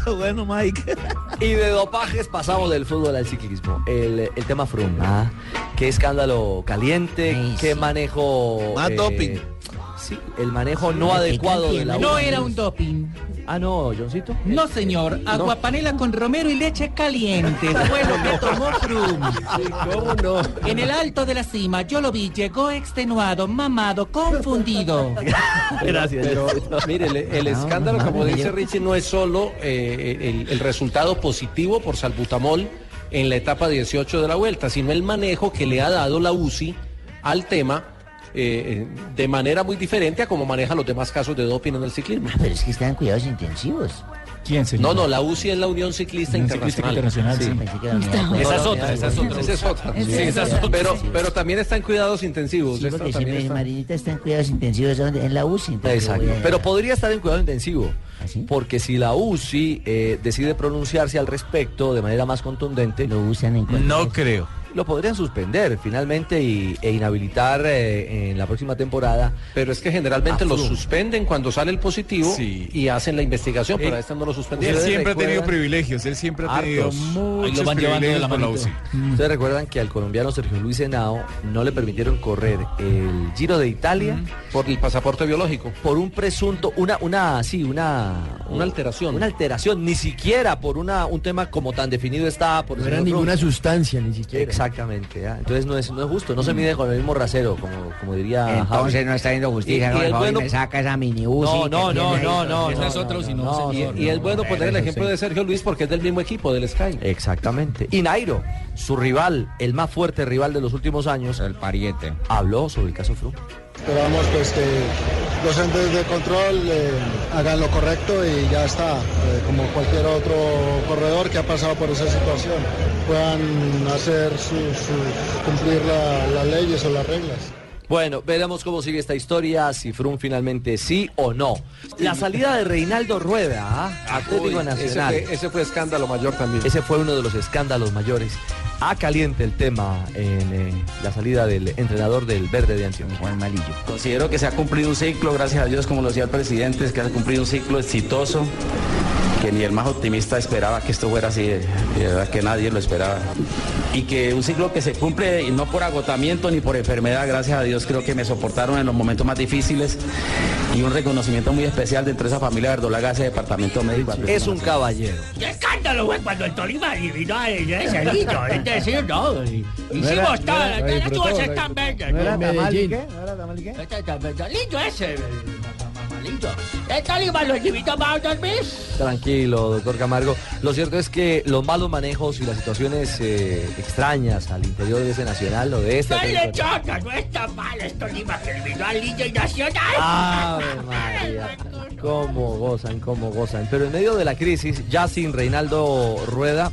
(laughs) bueno, Mike. Y de dopajes pasamos del fútbol al ciclismo. El, el tema Froome. ¿ah? Qué escándalo caliente, qué manejo. Más eh, doping. Sí, el manejo no adecuado de la No era un doping. Ah, no, Johncito. No, señor. Aguapanela con romero y leche caliente. (laughs) Fue lo que tomó Froome. ¿Cómo no? En el alto de la cima, yo lo vi. Llegó extenuado, mamado, confundido. (laughs) Gracias. Pero, mire, el, el No, escándalo, como dice Richie, no es solo eh, el, el resultado positivo por salbutamol en la etapa 18 de la vuelta, sino el manejo que le ha dado la UCI al tema eh, de manera muy diferente a como maneja los demás casos de doping en el ciclismo. Pero es que están en cuidados intensivos. ¿Quién, No, no, la UCI es la Unión Ciclista Unión Ciclista Internacional. Internacional, sí. Esa es otra, esa es otra. Esa es otra. Esa Sí, es esa es otra. otra. Pero, pero también está en cuidados intensivos. Sí, Esta porque está- Marinita está en cuidados intensivos en la UCI. Exacto. Pero podría estar en cuidado intensivo. Porque si la UCI eh, decide pronunciarse al respecto de manera más contundente, lo usan en No creo. Lo podrían suspender finalmente y, e inhabilitar eh, en la próxima temporada. Pero es que generalmente a lo suspenden cuando sale el positivo y hacen la investigación, pero Él- a esta no lo Él suspendieron. siempre ha tenido privilegios, él siempre ha tenido muchos privilegios con la UCI. Ustedes recuerdan que al colombiano Sergio Luis Henao no le permitieron correr el Giro de Italia por el pasaporte biológico, por un presunto, una, una, sí, una, Una alteración. una alteración, ni siquiera por una, un tema como tan definido está por No era ninguna sustancia, ni siquiera. Exactamente, ¿ya? entonces no es, no es justo, no se mide con el mismo rasero, como, como diría Entonces Javi. no está viendo justicia, Y- no, y el favor, bueno- me saca esa mini UCI. No, no, no, no, no, Esa es otra no, UCI, no, no, y- es bueno poner el ejemplo sí. de Sergio Luis porque es del mismo equipo, del Sky. Exactamente. Y Nairo, su rival, el más fuerte rival de los últimos años, el pariente, habló sobre el caso Froome. Esperamos pues que los entes de control eh, hagan lo correcto y ya está, eh, como cualquier otro corredor que ha pasado por esa situación, puedan hacer sus- cumplir la- las leyes o las reglas. Bueno, veremos cómo sigue esta historia, si Froome finalmente sí o no. La salida de Reinaldo Rueda, ¿ah? Atlético Uy, Nacional. Ese fue, ese fue escándalo mayor también. Ese fue uno de los escándalos mayores. A caliente el tema en eh, la salida del entrenador del Verde de Antioquia. Juan Malillo. Considero que se ha cumplido un ciclo, gracias a Dios, como lo decía el presidente, es que se ha cumplido un ciclo exitoso, que ni el más optimista esperaba que esto fuera así, de verdad que nadie lo esperaba. Y que un ciclo que se cumple y no por agotamiento ni por enfermedad, gracias a Dios creo que me soportaron en los momentos más difíciles y un reconocimiento muy especial dentro de esa familia verdolaga, ese departamento médico. Es un caballero. ¡Qué escándalo fue cuando el Tolima eliminó a ese niño! Es decir, no, hicimos las lo están. Este ese, Tranquilo, doctor Camargo. Lo cierto es que los malos manejos y las situaciones eh, extrañas al interior de ese nacional o de este No le choca, no que al niño y nacional. Ave María. (laughs) Cómo gozan, cómo gozan. Pero en medio de la crisis, ya sin Reinaldo Rueda,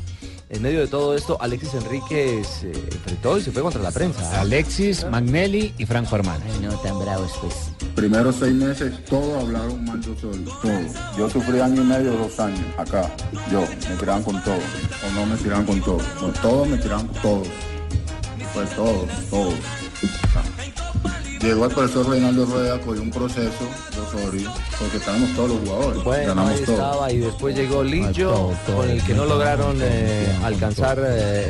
en medio de todo esto, Alexis Enríquez se enfrentó y se fue contra la prensa. Alexis, Magnelli y Franco Armani. Ay, no tan bravos, pues. Primeros seis meses todos hablaron mal yo solo, todos. Yo sufrí año y medio, dos años, acá. Yo, me tiraban con todo, o no me tiraban con todo. Con todos me tiraban con todos. Pues todos, todos. Llegó el profesor Reinaldo Rueda, cogió un proceso de Osorio, porque estábamos todos los jugadores, Bueno, ganamos ahí estaba y después llegó Lillo, todo, todo, con el que no lograron todo, eh, todo, alcanzar eh,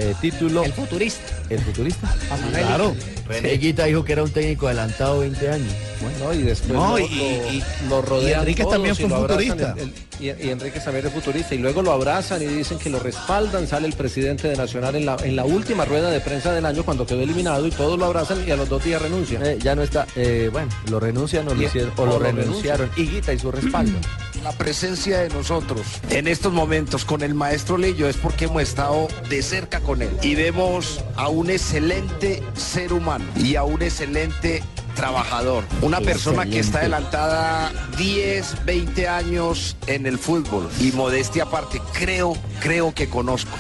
eh, título. El futurista. El futurista. Claro. René Higuita dijo que era un técnico adelantado 20 años. Bueno, y después No, lo, y- lo- y- lo rodean y todos también y fue abrazan, futurista. el- el- y, y Enríquez también es futurista. Y luego lo abrazan y dicen que lo respaldan. Sale el presidente de Nacional en la, en la última rueda de prensa del año cuando quedó eliminado y todos lo abrazan y a los dos días renuncia. Eh, ya no está, eh, bueno, lo renuncian o lo, Y- hicieron, o lo lo renunciaron. Higuita y su respaldo. La presencia de nosotros en estos momentos con el maestro Lillo es porque hemos estado de cerca con él y vemos a un excelente ser humano y a un excelente trabajador. Una persona que está adelantada 10, 20 años en el fútbol y modestia aparte, creo, creo que conozco.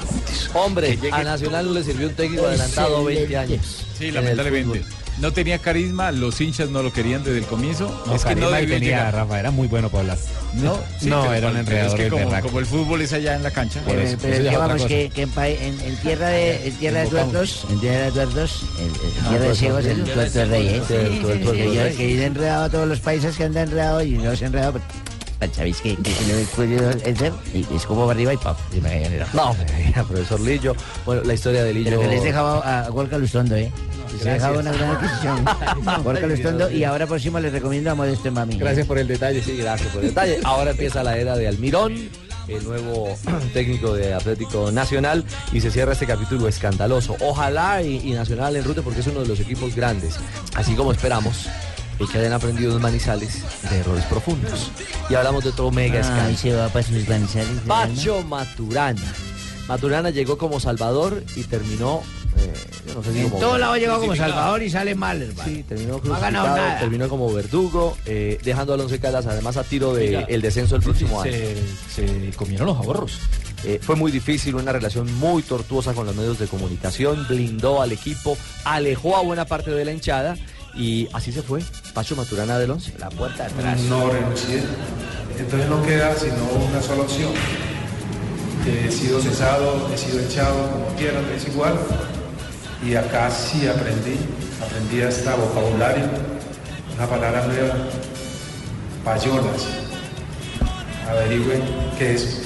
Hombre, a Nacional no le sirvió un técnico adelantado 20 años. Sí, lamentablemente. No tenía carisma, los hinchas no lo querían desde el comienzo. No, es que no debió tenía, llegar. Rafa, era muy bueno para hablar. No, sí, no, pero- era un pero enredador Es que como, como el fútbol es allá en la cancha. Pero, eso, pero eso otra vamos, que, que en, en- en tierra de, en tierra de tuertos, en tierra de tuertos, en, en Ah, tierra de pues, ciegos, el tuerto es rey, ¿eh? yo- he enredado a todos los países que han enredado y no se han enredado. ¿Sabéis? Y es como para arriba y enredado. No, (laughs) profesor Lillo. Bueno, la historia de Lillo. Pero que les dejaba a Gorka Lustondo, ¿eh? Gracias. dejaba una gran adquisición. (laughs) Gorka Lustondo y ahora próximo les recomiendo a Modesto Mami. Gracias por el detalle, sí, gracias por el detalle. Ahora empieza la era de Almirón, el nuevo (clears throat) técnico de Atlético Nacional, y se cierra este capítulo escandaloso. Ojalá y, y Nacional en ruta porque es uno de los equipos grandes, así como esperamos. Y que hayan aprendido en Manizales de errores profundos. Y hablamos de otro mega se va para sus manizales. Pacho Maturana. Maturana llegó como Salvador y terminó. eh, yo no sé si En como- todo lado llegó como Salvador y sale mal, hermano. Sí, terminó No ha ganado crucificado, nada. terminó como verdugo, eh, dejando al Once Caldas además a tiro de Oiga, el descenso el próximo año. se, se comieron los ahorros. Eh, fue muy difícil, una relación muy tortuosa con los medios de comunicación, blindó al equipo, alejó a buena parte de la hinchada y así se fue. Pacho Maturana del Once. La puerta atrás. No renuncié. Entonces no queda sino una sola opción. He sido cesado, he sido echado, como quieran, es igual. Y acá sí aprendí, aprendí hasta vocabulario, una palabra nueva, payolas. Averigüen qué es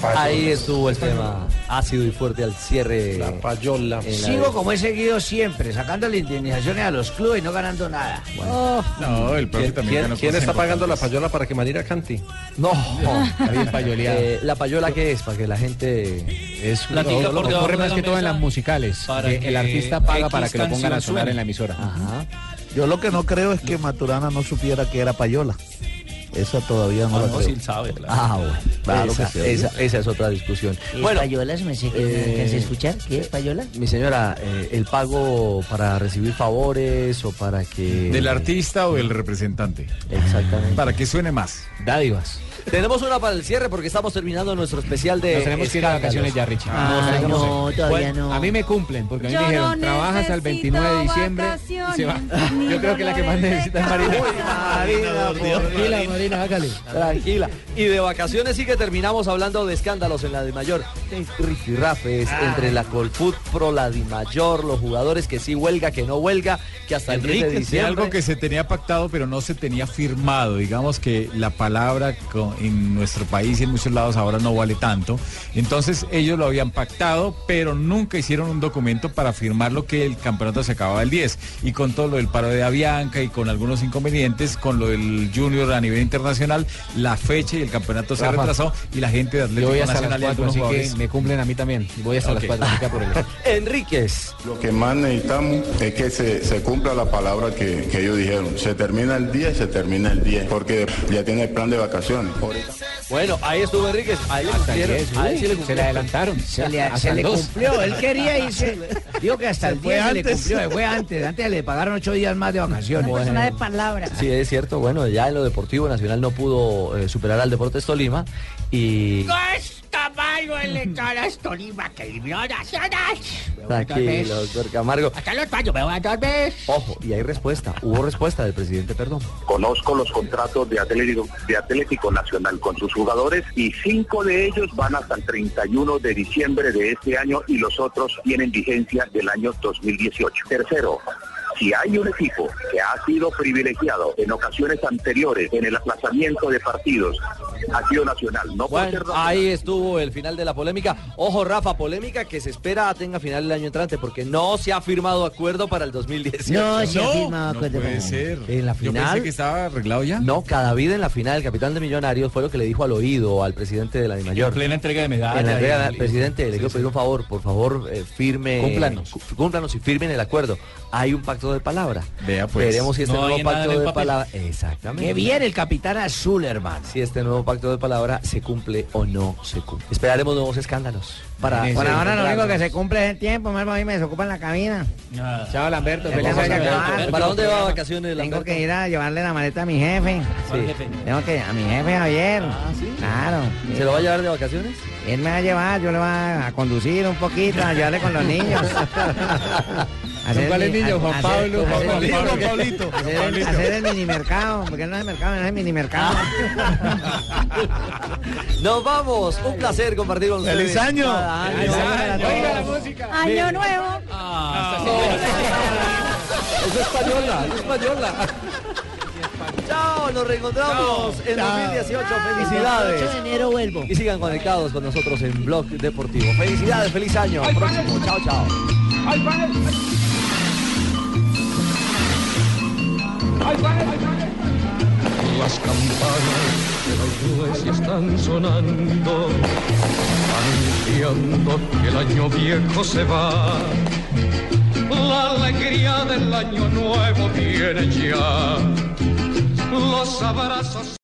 payolas. Ahí estuvo el tema ácido y fuerte al cierre. La payola. Sigo como he seguido siempre, sacándole indemnizaciones a los clubes y no ganando nada. No, el profe ¿Quién, también quién- ganó quién está pagando la payola para que Manira cante? No, Está bien payoleado. Eh, la payola qué es para que la gente Es La lo- lo ocurre de más que todo en las musicales. para que que el artista paga X para que lo pongan a sonar en la emisora. Yo lo que no creo es que Maturana no supiera que era payola. Esa todavía no Ah, la no, creo. sí sabe, claro. Ah, bueno. Claro esa, que sí, esa, esa es otra discusión. ¿Qué Bueno, payolas? Me sé que eh, me alcancé a escuchar. ¿Qué es payola? mi señora, eh, el pago para recibir favores o para que... ¿Del artista o del representante? Exactamente. Para que suene más. Dádivas. Tenemos una para el cierre porque estamos terminando nuestro especial de Nos tenemos que ir de escándalos. vacaciones ya, Richie. Ah, tenemos no, todavía Bueno, no. A mí me cumplen, porque a mí Yo me dijeron, no trabajas al necesito 29 de diciembre. y se va. vacaciones, Yo creo que la que más necesita es Marina. Marina. Tranquila, Marina, hágale. Tranquila. Y de vacaciones sí que terminamos hablando de escándalos en la de mayor. Rifirrafes Ah. entre la Colfoot Pro, la de mayor, los jugadores que sí huelga, que no huelga, que hasta el 10 de diciembre. algo que se tenía pactado pero no se tenía firmado. Digamos que la palabra en nuestro país y en muchos lados ahora no vale tanto. Entonces ellos lo habían pactado, pero nunca hicieron un documento para firmar lo que el campeonato se acababa el 10. Y con todo lo del paro de Avianca y con algunos inconvenientes, con lo del Junior a nivel internacional, la fecha y el campeonato se Rafa, retrasó y la gente de Atlético voy Nacional y 4, algunos así que jugadores me cumplen a mí también. Voy hasta Ok. las 4, así que por el (laughs) Enríquez. Lo que más necesitamos es que se, se cumpla la palabra que, que ellos dijeron. Se termina el 10, se termina el 10, porque ya tiene el plan de vacaciones. Ahorita- Bueno, ahí estuvo Enríquez. Ahí le Hasta el cumplieron. 10, a él sí le se cumplieron. le adelantaron. Se le, Hasta se le cumplió, él quería irse. Digo que hasta el fue 10 se le antes. cumplió, fue antes. Antes le pagaron ocho días más de vacaciones. Una persona de palabra. Sí, es cierto. Bueno, ya en lo deportivo Nacional no pudo eh, superar al Deportes Tolima y caballo electoras Tolima que vivió nacional. tranquilo, doctor Camargo. Hasta los paños me voy a dormir. Ojo, y hay respuesta. Hubo respuesta del presidente, perdón. Conozco los contratos de Atlético, de Atlético Nacional con sus jugadores y cinco de ellos van hasta el 31 de diciembre de este año y los otros tienen vigencia del año 2018. Tercero, Si hay un equipo que ha sido privilegiado en ocasiones anteriores en el aplazamiento de partidos, ha sido Nacional. No puede Bueno, ahí estuvo el final de la polémica. Ojo, Rafa, polémica que se espera tenga final el año entrante porque no se ha firmado acuerdo para el 2018. No se ha firmado acuerdo puede para- ser. En la Yo final. pensé que estaba arreglado ya. No, cada vida en la final, el capitán de Millonarios fue lo que le dijo al oído al presidente de la Dimayor. En plena entrega de medallas. En la entrega, y- presidente, le quiero pedir un favor, por favor, eh, firme. Cúmplanos. Cúmplanos y firmen el acuerdo. Hay un pacto de palabra. Vea, pues. Veremos si este No nuevo pacto de palabra. Exactamente. Qué bien el capitán azul, hermano. Si este nuevo pacto de palabra se cumple o no se cumple. Esperaremos nuevos escándalos. Para Por ahora lo único que se cumple es el tiempo, más a mí me desocupan la cabina. Chao, Lamberto. Feliz año. a. ¿Para dónde va de vacaciones, Tengo Lamberto? que ir a llevarle la maleta a mi jefe. Sí. Tengo que a mi jefe Javier. Claro. ¿Se lo va a llevar de vacaciones? Él me va a llevar, yo le voy a, a conducir un poquito, a ayudarle con los niños. (laughs) Mi- niños? a- Juan Pablo, Juan Pablito, hacer- Juan Pablito. Hacer, el- el mini mercado, porque no es mercado, no es mini mercado. (laughs) Nos vamos. Un placer compartir con ustedes. ¡Feliz año! Cada año. Oiga la música. Año nuevo. Es española, es española. Chao, nos reencontramos en Chao. 2018. El 8 Felicidades. de enero vuelvo. Y sigan conectados con nosotros en Blog Deportivo. Felicidades, feliz año. Próximo. Chao, chao. Las campanas de la iglesia están sonando, que el año viejo se va. La alegría del año nuevo viene ya. Los abrazos